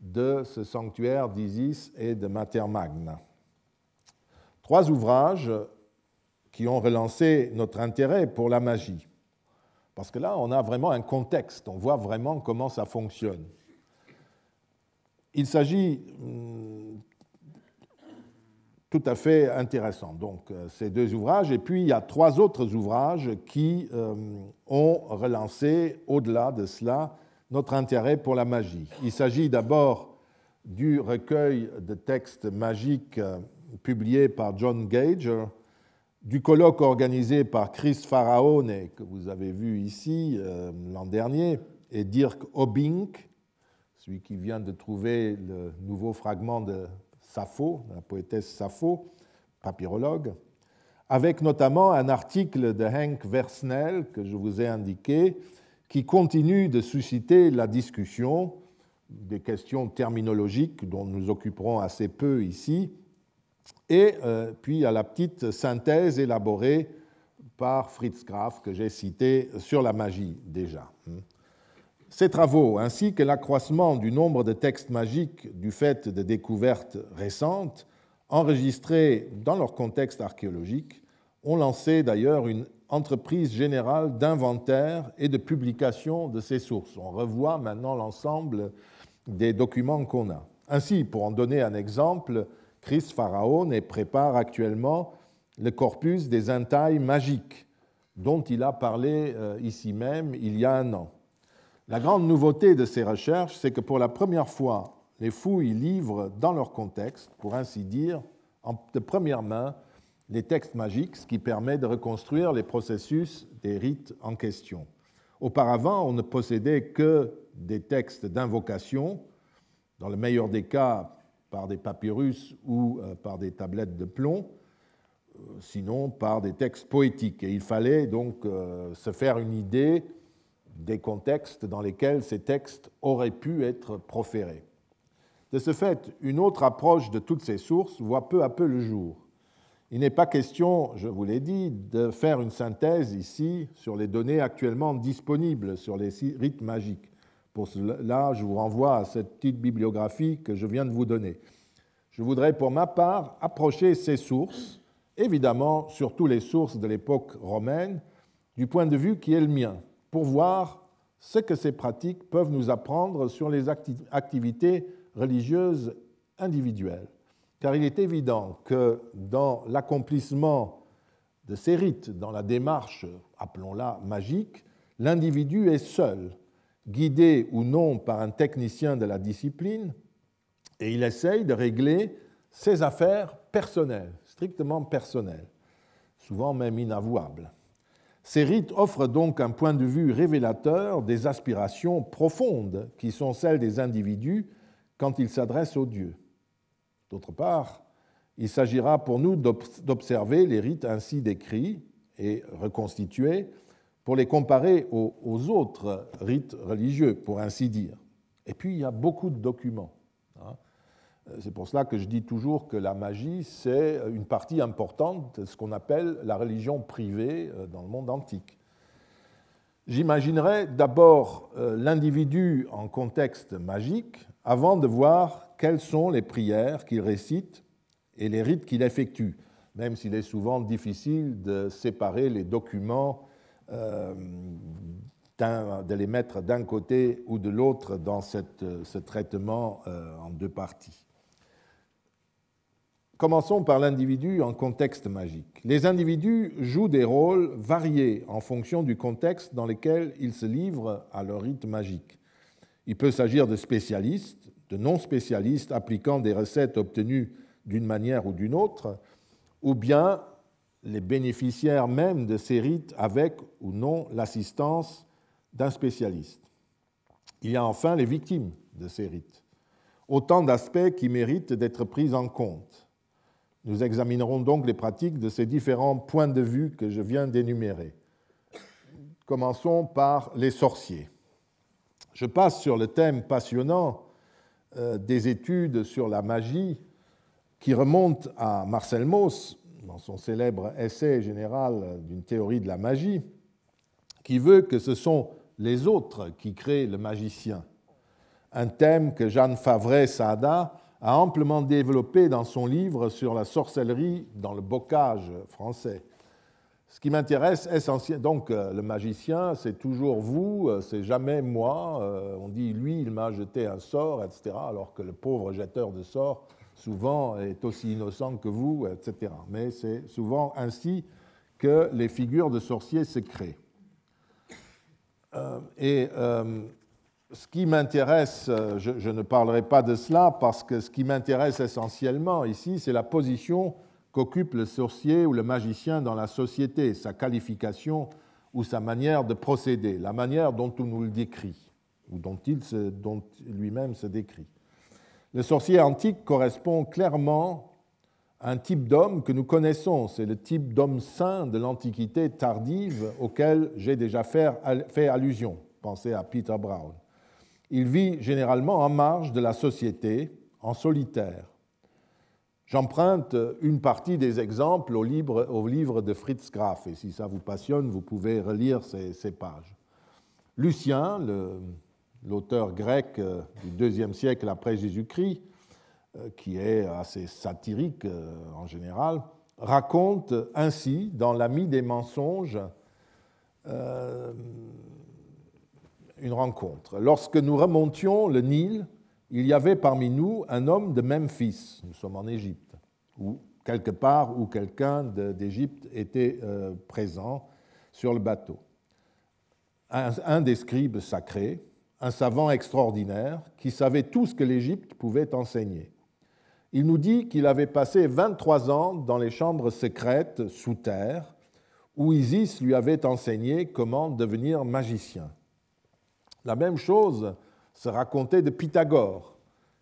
de ce sanctuaire d'Isis et de Mater Magna. Trois ouvrages qui ont relancé notre intérêt pour la magie. Parce que là, on a vraiment un contexte, on voit vraiment comment ça fonctionne. Il s'agit hum, tout à fait intéressant. Donc, euh, ces deux ouvrages, et puis il y a trois autres ouvrages qui hum, ont relancé, au-delà de cela, notre intérêt pour la magie. Il s'agit d'abord du recueil de textes magiques euh, publié par John Gager du colloque organisé par Chris Faraone, que vous avez vu ici euh, l'an dernier, et Dirk Obink, celui qui vient de trouver le nouveau fragment de Sappho, la poétesse Sappho, papyrologue, avec notamment un article de Henk Versnel que je vous ai indiqué, qui continue de susciter la discussion des questions terminologiques dont nous occuperons assez peu ici, et euh, puis à la petite synthèse élaborée par Fritz Graf que j'ai citée sur la magie déjà. Ces travaux, ainsi que l'accroissement du nombre de textes magiques du fait de découvertes récentes, enregistrés dans leur contexte archéologique, ont lancé d'ailleurs une entreprise générale d'inventaire et de publication de ces sources. On revoit maintenant l'ensemble des documents qu'on a. Ainsi, pour en donner un exemple, Chris Pharaon prépare actuellement le corpus des entailles magiques, dont il a parlé euh, ici même il y a un an. La grande nouveauté de ces recherches, c'est que pour la première fois, les fouilles livrent dans leur contexte, pour ainsi dire, de première main, les textes magiques, ce qui permet de reconstruire les processus des rites en question. Auparavant, on ne possédait que des textes d'invocation, dans le meilleur des cas par des papyrus ou euh, par des tablettes de plomb, euh, sinon par des textes poétiques. Et il fallait donc euh, se faire une idée des contextes dans lesquels ces textes auraient pu être proférés. De ce fait, une autre approche de toutes ces sources voit peu à peu le jour. Il n'est pas question, je vous l'ai dit, de faire une synthèse ici sur les données actuellement disponibles sur les rites magiques. Pour cela, je vous renvoie à cette petite bibliographie que je viens de vous donner. Je voudrais pour ma part approcher ces sources, évidemment surtout les sources de l'époque romaine, du point de vue qui est le mien, pour voir ce que ces pratiques peuvent nous apprendre sur les activités religieuses individuelles. Car il est évident que dans l'accomplissement de ces rites, dans la démarche, appelons-la magique, l'individu est seul, guidé ou non par un technicien de la discipline, et il essaye de régler ses affaires personnelles, strictement personnelles, souvent même inavouables. Ces rites offrent donc un point de vue révélateur des aspirations profondes qui sont celles des individus quand ils s'adressent aux dieux. D'autre part, il s'agira pour nous d'observer les rites ainsi décrits et reconstitués pour les comparer aux autres rites religieux, pour ainsi dire. Et puis, il y a beaucoup de documents. Hein. C'est pour cela que je dis toujours que la magie, c'est une partie importante de ce qu'on appelle la religion privée euh, dans le monde antique. J'imaginerais d'abord euh, l'individu en contexte magique avant de voir quelles sont les prières qu'il récite et les rites qu'il effectue, même s'il est souvent difficile de séparer les documents, euh, de les mettre d'un côté ou de l'autre dans ce traitement en deux parties. Commençons par l'individu en contexte magique. Les individus jouent des rôles variés en fonction du contexte dans lequel ils se livrent à leur rite magique. Il peut s'agir de spécialistes, de non-spécialistes appliquant des recettes obtenues d'une manière ou d'une autre, ou bien les bénéficiaires même de ces rites avec ou non l'assistance d'un spécialiste. Il y a enfin les victimes de ces rites. Autant d'aspects qui méritent d'être pris en compte. Nous examinerons donc les pratiques de ces différents points de vue que je viens d'énumérer. Commençons par les sorciers. Je passe sur le thème passionnant euh, des études sur la magie qui remonte à Marcel Mauss dans son célèbre essai général d'une théorie de la magie, qui veut que ce sont les autres qui créent le magicien. Un thème que Jeanne Favret-Sada a amplement développé dans son livre sur la sorcellerie dans le bocage français. Ce qui m'intéresse essentiellement, donc euh, le magicien, c'est toujours vous, euh, c'est jamais moi. Euh, on dit lui, il m'a jeté un sort, etc. Alors que le pauvre jetteur de sorts, souvent, est aussi innocent que vous, etc. Mais c'est souvent ainsi que les figures de sorciers se créent. Et ce qui m'intéresse, euh, je, ne parlerai pas de cela parce que ce qui m'intéresse essentiellement ici, c'est la position qu'occupe le sorcier ou le magicien dans la société, sa qualification ou sa manière de procéder, la manière dont on nous le décrit ou dont lui-même se décrit. Le sorcier antique correspond clairement un type d'homme que nous connaissons. C'est le type d'homme saint de l'Antiquité tardive auquel j'ai déjà fait allusion. Pensez à Peter Brown. Il vit généralement en marge de la société, en solitaire. J'emprunte une partie des exemples au livre, de Fritz Graf, et si ça vous passionne, vous pouvez relire ces, pages. Lucien, l'auteur grec euh, du IIe siècle après Jésus-Christ, euh, qui est assez satirique euh, en général, raconte ainsi, dans L'ami des mensonges, une rencontre. Lorsque nous remontions le Nil, il y avait parmi nous un homme de Memphis, nous sommes en Égypte, ou quelque part où quelqu'un d'Égypte était euh, présent sur le bateau. Un, des scribes sacrés, un savant extraordinaire qui savait tout ce que l'Égypte pouvait enseigner. Il nous dit qu'il avait passé 23 ans dans les chambres secrètes sous terre, où Isis lui avait enseigné comment devenir magicien. La même chose se racontait de Pythagore,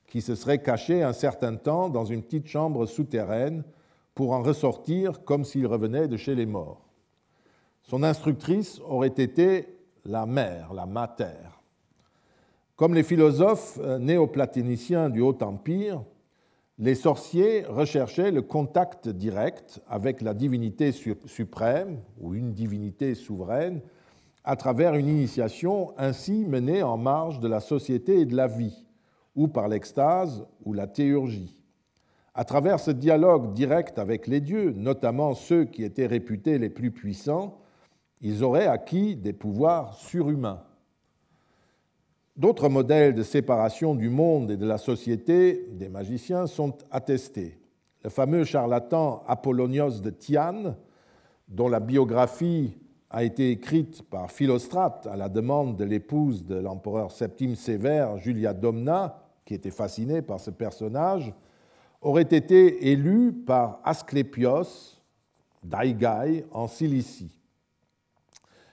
qui se serait caché un certain temps dans une petite chambre souterraine pour en ressortir comme s'il revenait de chez les morts. Son instructrice aurait été la mère, la mater. Comme les philosophes euh, néoplatoniciens du Haut Empire, les sorciers recherchaient le contact direct avec la divinité suprême ou une divinité souveraine à travers une initiation ainsi menée en marge de la société et de la vie, ou par l'extase ou la théurgie. À travers ce dialogue direct avec les dieux, notamment ceux qui étaient réputés les plus puissants, ils auraient acquis des pouvoirs surhumains. D'autres modèles de séparation du monde et de la société des magiciens sont attestés. Le fameux charlatan Apollonios de Tyane, dont la biographie a été écrite par Philostrate à la demande de l'épouse de l'empereur Septime Sévère, Julia Domna, qui était fascinée par ce personnage, aurait été élu par Asclépios d'Aigai en Cilicie.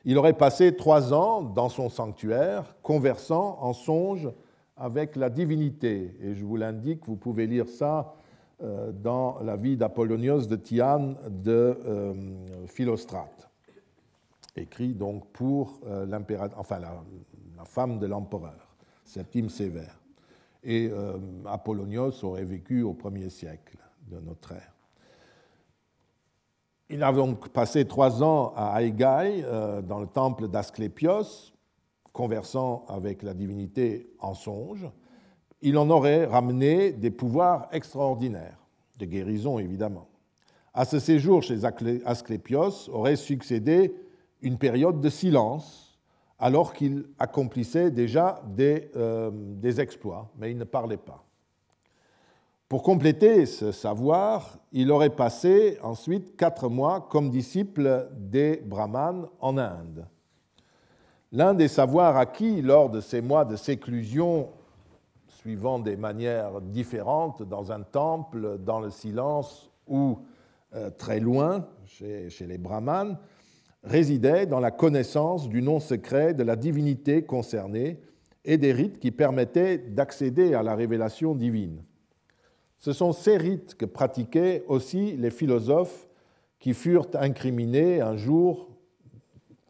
Il aurait passé trois ans dans son sanctuaire, conversant en songe avec la divinité. Et je vous l'indique, vous pouvez lire ça euh, dans la vie d'Apollonios de Tyane de euh, Philostrate écrit donc pour euh, enfin, la, femme de l'empereur, Septime Sévère. Et euh, Apollonios aurait vécu au premier siècle de notre ère. Il a donc passé trois ans à Aigai, euh, dans le temple d'Asclépios, conversant avec la divinité en songe. Il en aurait ramené des pouvoirs extraordinaires, de guérison évidemment. À ce séjour chez Asclépios aurait succédé une période de silence alors qu'il accomplissait déjà euh, des, exploits, mais il ne parlait pas. Pour compléter ce savoir, il aurait passé ensuite quatre mois comme disciple des brahmanes en Inde. L'un des savoirs acquis lors de ces mois de séclusion, suivant des manières différentes, dans un temple, dans le silence ou euh, très loin chez, chez les brahmanes, résidait dans la connaissance du nom secret de la divinité concernée et des rites qui permettaient d'accéder à la révélation divine. Ce sont ces rites que pratiquaient aussi les philosophes qui furent incriminés un jour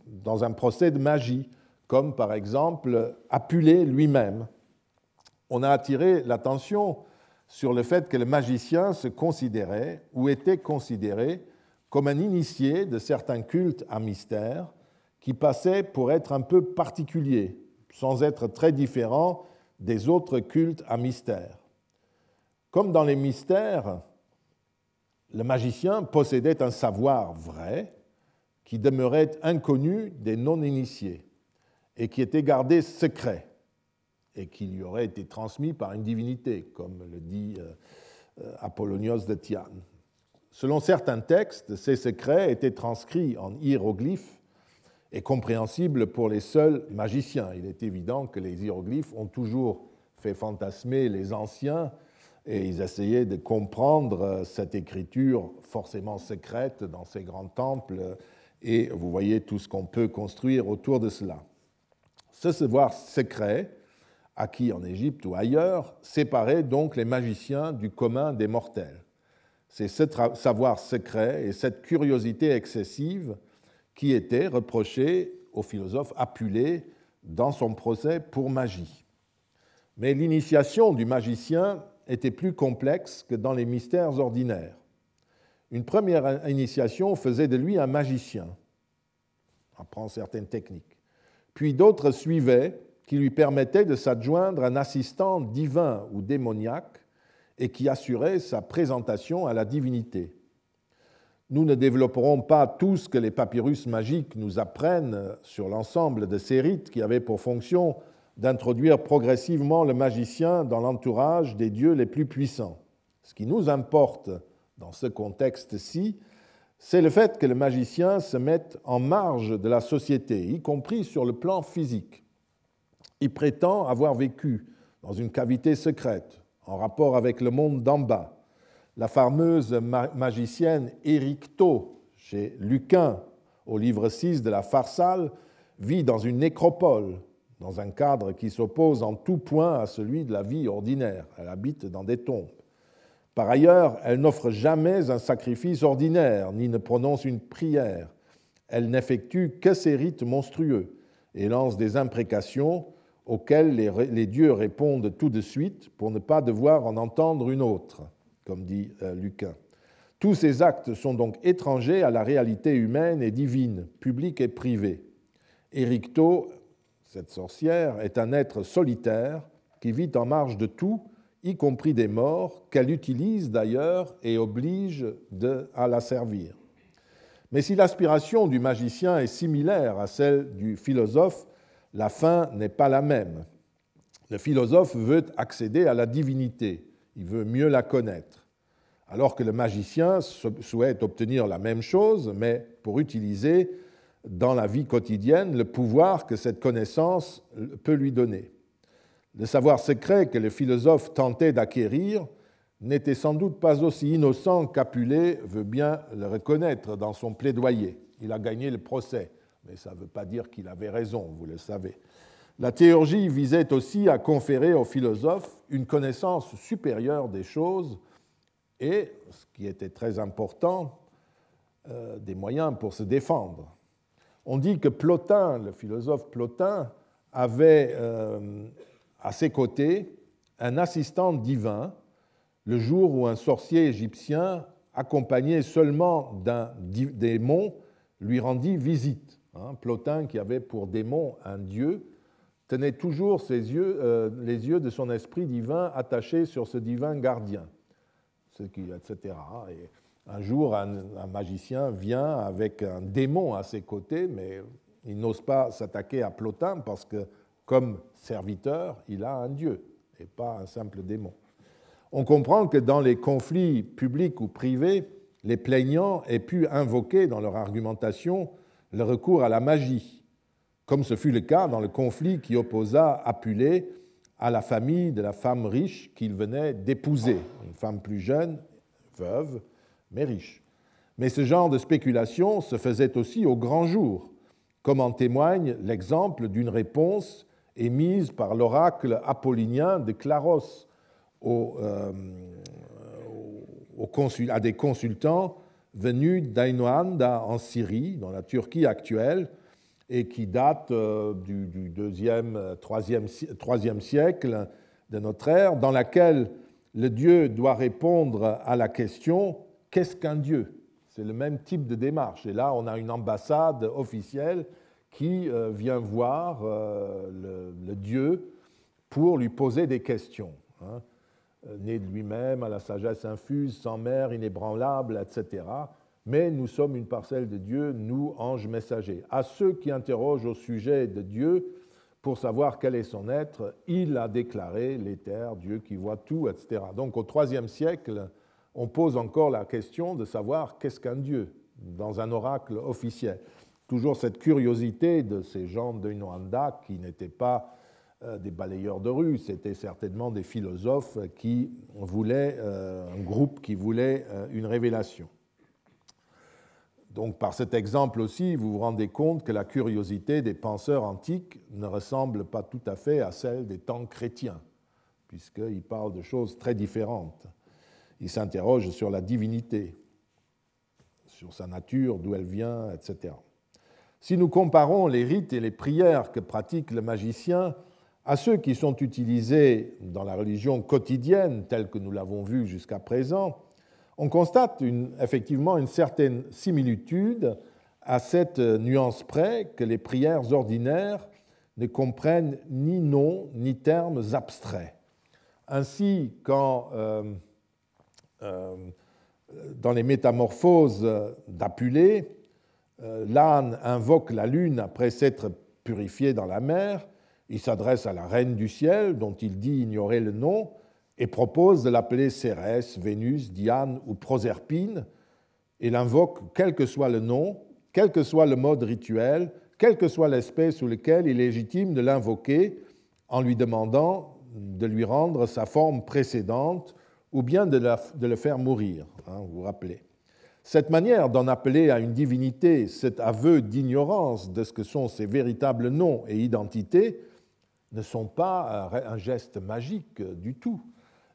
dans un procès de magie, comme par exemple Apulée lui-même. On a attiré l'attention sur le fait que le magicien se considérait ou était considéré comme un initié de certains cultes à mystère qui passaient pour être un peu particuliers, sans être très différents des autres cultes à mystère. Comme dans les mystères, le magicien possédait un savoir vrai qui demeurait inconnu des non-initiés et qui était gardé secret et qui lui aurait été transmis par une divinité, comme le dit euh, euh, Apollonios de Tyane. Selon certains textes, ces secrets étaient transcrits en hiéroglyphes et compréhensibles pour les seuls magiciens. Il est évident que les hiéroglyphes ont toujours fait fantasmer les anciens et ils essayaient de comprendre cette écriture forcément secrète dans ces grands temples et vous voyez tout ce qu'on peut construire autour de cela. Ce savoir secret, acquis en Égypte ou ailleurs, séparait donc les magiciens du commun des mortels. C'est ce savoir secret et cette curiosité excessive qui étaient reprochés au philosophe Apulée dans son procès pour magie. Mais l'initiation du magicien était plus complexe que dans les mystères ordinaires. Une première initiation faisait de lui un magicien, apprend certaines techniques. Puis d'autres suivaient qui lui permettaient de s'adjoindre un assistant divin ou démoniaque et qui assurait sa présentation à la divinité. Nous ne développerons pas tout ce que les papyrus magiques nous apprennent sur l'ensemble de ces rites qui avaient pour fonction d'introduire progressivement le magicien dans l'entourage des dieux les plus puissants. Ce qui nous importe dans ce contexte-ci, c'est le fait que le magicien se mette en marge de la société, y compris sur le plan physique. Il prétend avoir vécu dans une cavité secrète, en rapport avec le monde d'en bas, la fameuse magicienne Éricto, chez Lucain, au livre 6 de la Pharsale, vit dans une nécropole, dans un cadre qui s'oppose en tout point à celui de la vie ordinaire. Elle habite dans des tombes. Par ailleurs, elle n'offre jamais un sacrifice ordinaire, ni ne prononce une prière. Elle n'effectue que ces rites monstrueux et lance des imprécations auxquelles les dieux répondent tout de suite pour ne pas devoir en entendre une autre comme dit euh, Lucain. Tous ces actes sont donc étrangers à la réalité humaine et divine, publique et privée. Éricto, cette sorcière, est un être solitaire qui vit en marge de tout, y compris des morts, qu'elle utilise d'ailleurs et oblige à la servir. Mais si l'aspiration du magicien est similaire à celle du philosophe, la fin n'est pas la même. Le philosophe veut accéder à la divinité, il veut mieux la connaître alors que le magicien souhaite obtenir la même chose, mais pour utiliser dans la vie quotidienne le pouvoir que cette connaissance peut lui donner. Le savoir secret que le philosophe tentait d'acquérir n'était sans doute pas aussi innocent qu'Apulée veut bien le reconnaître dans son plaidoyer. Il a gagné le procès, mais ça ne veut pas dire qu'il avait raison, vous le savez. La théurgie visait aussi à conférer au philosophe une connaissance supérieure des choses et, ce qui était très important, euh, des moyens pour se défendre. On dit que Plotin, le philosophe Plotin, avait euh, à ses côtés un assistant divin le jour où un sorcier égyptien, accompagné seulement d'un démon, lui rendit visite. Hein, Plotin, qui avait pour démon un dieu, tenait toujours ses yeux, euh, les yeux de son esprit divin attachés sur ce divin gardien etc. Et un jour, un, magicien vient avec un démon à ses côtés, mais il n'ose pas s'attaquer à Plotin parce que, comme serviteur, il a un dieu et pas un simple démon. On comprend que dans les conflits publics ou privés, les plaignants aient pu invoquer dans leur argumentation le recours à la magie, comme ce fut le cas dans le conflit qui opposa Apulée à la famille de la femme riche qu'il venait d'épouser, une femme plus jeune, veuve, mais riche. Mais ce genre de spéculation se faisait aussi au grand jour, comme en témoigne l'exemple d'une réponse émise par l'oracle apollinien de Claros euh, à des consultants venus d'Ainoanda en Syrie, dans la Turquie actuelle, et qui date euh, du, du deuxième, euh, troisième, troisième siècle de notre ère, dans laquelle le Dieu doit répondre à la question qu'est-ce qu'un Dieu? C'est le même type de démarche. Et là, on a une ambassade officielle qui euh, vient voir le, Dieu pour lui poser des questions. Hein. Né de lui-même, à la sagesse infuse, sans mère, inébranlable, etc mais nous sommes une parcelle de Dieu, nous, anges messagers. À ceux qui interrogent au sujet de Dieu pour savoir quel est son être, il a déclaré l'éther, Dieu qui voit tout, etc. Donc au IIIe siècle, on pose encore la question de savoir qu'est-ce qu'un Dieu dans un oracle officiel. Toujours cette curiosité de ces gens de Inouanda qui n'étaient pas euh, des balayeurs de rue, c'était certainement des philosophes qui voulaient, euh, un groupe qui voulait euh, une révélation. Donc par cet exemple aussi, vous vous rendez compte que la curiosité des penseurs antiques ne ressemble pas tout à fait à celle des temps chrétiens, puisqu'ils parlent de choses très différentes. il s'interroge sur la divinité, sur sa nature, d'où elle vient, etc. Si nous comparons les rites et les prières que pratique le magicien à ceux qui sont utilisés dans la religion quotidienne, telle que nous l'avons vu jusqu'à présent, on constate effectivement une certaine similitude à cette nuance près que les prières ordinaires ne comprennent ni noms ni termes abstraits. Ainsi, quand euh, euh, dans les métamorphoses d'Apulée, euh, l'âne invoque la lune après s'être purifié dans la mer, il s'adresse à la reine du ciel, dont il dit ignorer le nom, et propose de l'appeler Cérès, Vénus, Diane ou Proserpine, et l'invoque quel que soit le nom, quel que soit le mode rituel, quelle que soit l'espèce sous lequel il est légitime de l'invoquer, en lui demandant de lui rendre sa forme précédente ou bien de, le faire mourir. Hein, vous rappelez. Cette manière d'en appeler à une divinité, cet aveu d'ignorance de ce que sont ses véritables noms et identités, ne sont pas un geste magique du tout.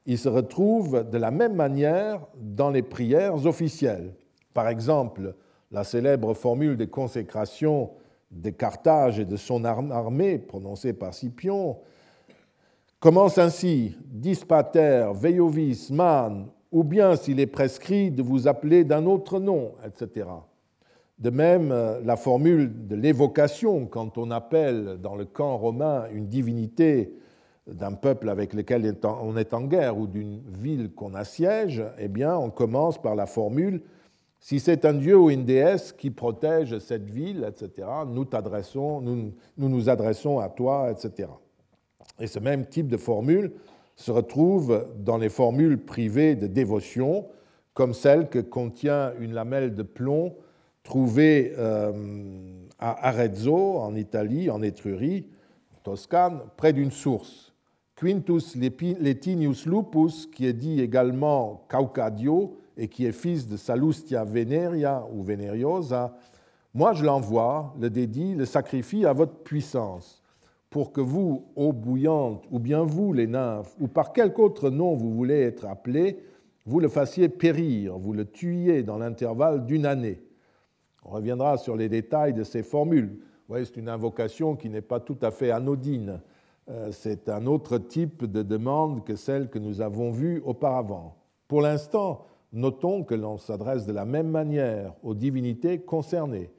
Ils se retrouvent de la même manière dans les prières officielles. Par exemple, la célèbre formule de consécration de Carthage et de son armée, prononcée par Scipion, commence ainsi Dispater, Veiovis, Man, ou bien s'il est prescrit de vous appeler d'un autre nom, etc. De même, la formule de l'évocation, quand on appelle dans le camp romain une divinité d'un peuple avec lequel on est en guerre ou d'une ville qu'on assiège, eh bien, on commence par la formule si c'est un dieu ou une déesse qui protège cette ville, etc., nous, nous, nous nous adressons à toi, etc. Et ce même type de formule se retrouve dans les formules privées de dévotion, comme celle que contient une lamelle de plomb trouvée euh, à Arezzo, en Italie, en Étrurie, Toscane, près d'une source. Quintus Letinius Lupus, qui est dit également Caucadio et qui est fils de Salustia Veneria ou Veneriosa, moi je l'envoie, le dédie, le sacrifie à votre puissance pour que vous, eau bouillante, ou bien vous, les nymphes, ou par quelque autre nom vous voulez être appelés, vous le fassiez périr, vous le tuiez dans l'intervalle d'une année. On reviendra sur les détails de ces formules. Vous voyez, c'est une invocation qui n'est pas tout à fait anodine. Euh, c'est un autre type de demande que celle que nous avons vue auparavant. Pour l'instant, notons que l'on s'adresse de la même manière aux divinités concernées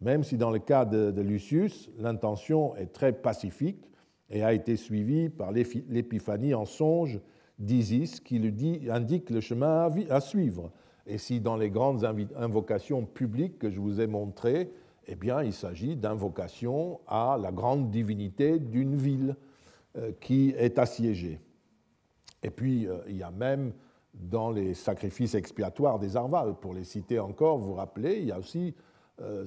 même si dans le cas de, Lucius, l'intention est très pacifique et a été suivie par l'épiphanie en songe d'Isis qui lui dit, indique le chemin à suivre. Et si dans les grandes invocations publiques que je vous ai montrées, eh bien, il s'agit d'invocations à la grande divinité d'une ville euh, qui est assiégée. Et puis, euh, il y a même dans les sacrifices expiatoires des Arvales, pour les citer encore, vous rappelez, il y a aussi euh,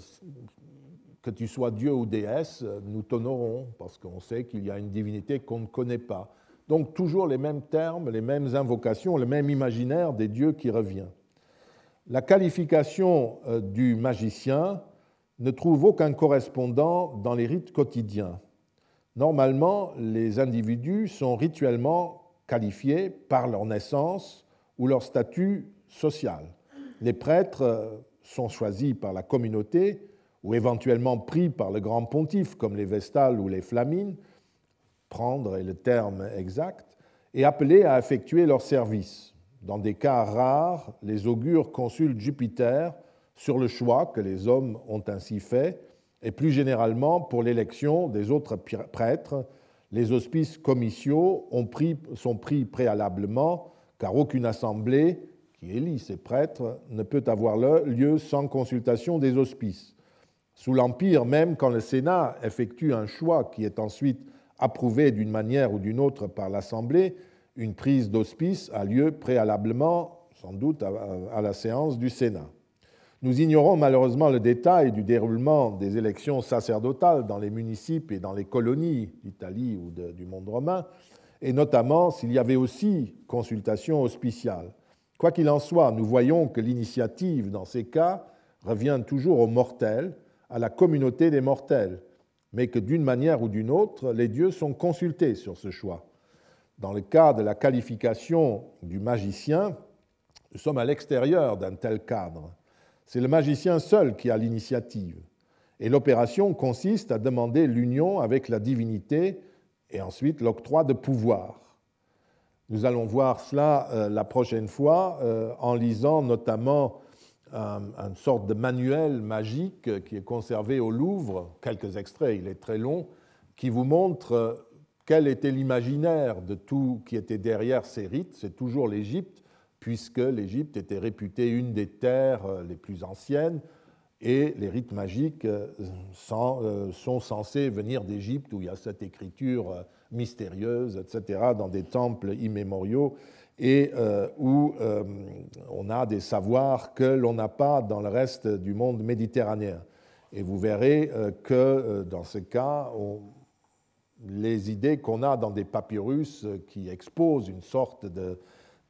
que tu sois Dieu ou déesse, nous t'honorons, parce qu'on sait qu'il y a une divinité qu'on ne connaît pas. Donc toujours les mêmes termes, les mêmes invocations, le même imaginaire des dieux qui revient. La qualification euh, du magicien ne trouve aucun correspondant dans les rites quotidiens. Normalement, les individus sont rituellement qualifiés par leur naissance ou leur statut social. Les prêtres euh, sont choisis par la communauté ou éventuellement pris par le grand pontife, comme les Vestales ou les Flamines, prendre le terme exact, et appelés à effectuer leur service. Dans des cas rares, les augures consultent Jupiter sur le choix que les hommes ont ainsi fait, et plus généralement pour l'élection des autres prêtres. Les hospices commissiaux sont pris préalablement, car aucune assemblée qui élit ces prêtres ne peut avoir lieu sans consultation des hospices. Sous l'Empire, même quand le Sénat effectue un choix qui est ensuite approuvé d'une manière ou d'une autre par l'Assemblée, une prise d'hospice a lieu préalablement, sans doute, à la séance du Sénat. Nous ignorons malheureusement le détail du déroulement des élections sacerdotales dans les municipes et dans les colonies d'Italie ou du monde romain, et notamment s'il y avait aussi consultation hospiciale. Quoi qu'il en soit, nous voyons que l'initiative dans ces cas revient toujours aux mortels, à la communauté des mortels, mais que d'une manière ou d'une autre, les dieux sont consultés sur ce choix. Dans le cas de la qualification du magicien, Nous sommes à l'extérieur d'un tel cadre. C'est le magicien seul qui a l'initiative. Et l'opération consiste à demander l'union avec la divinité et ensuite l'octroi de pouvoir. Nous allons voir cela euh, la prochaine fois euh, en lisant notamment un, une sorte de manuel magique qui est conservé au Louvre, quelques extraits, il est très long, qui vous montre euh, quel était l'imaginaire de tout qui était derrière ces rites? C'est toujours l'Égypte, puisque l'Égypte était réputée une des terres les plus anciennes, et les rites magiques sont, censés venir d'Égypte, où il y a cette écriture mystérieuse, etc., dans des temples immémoriaux et euh, où euh, on a des savoirs que l'on n'a pas dans le reste du monde méditerranéen. Et vous verrez euh, que dans ce cas, les idées qu'on a dans des papyrus qui exposent une sorte de,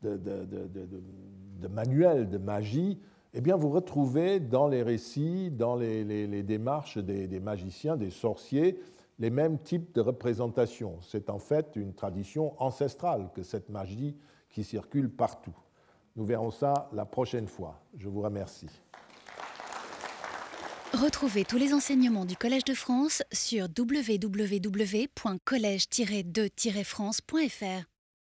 de, manuel de magie, eh bien, vous retrouvez dans les récits, dans les, démarches des magiciens, des sorciers, les mêmes types de représentations. C'est en fait une tradition ancestrale que cette magie qui circule partout. Nous verrons ça la prochaine fois. Je vous remercie.
Retrouvez tous les enseignements du Collège de France sur www.colège-2-france.fr.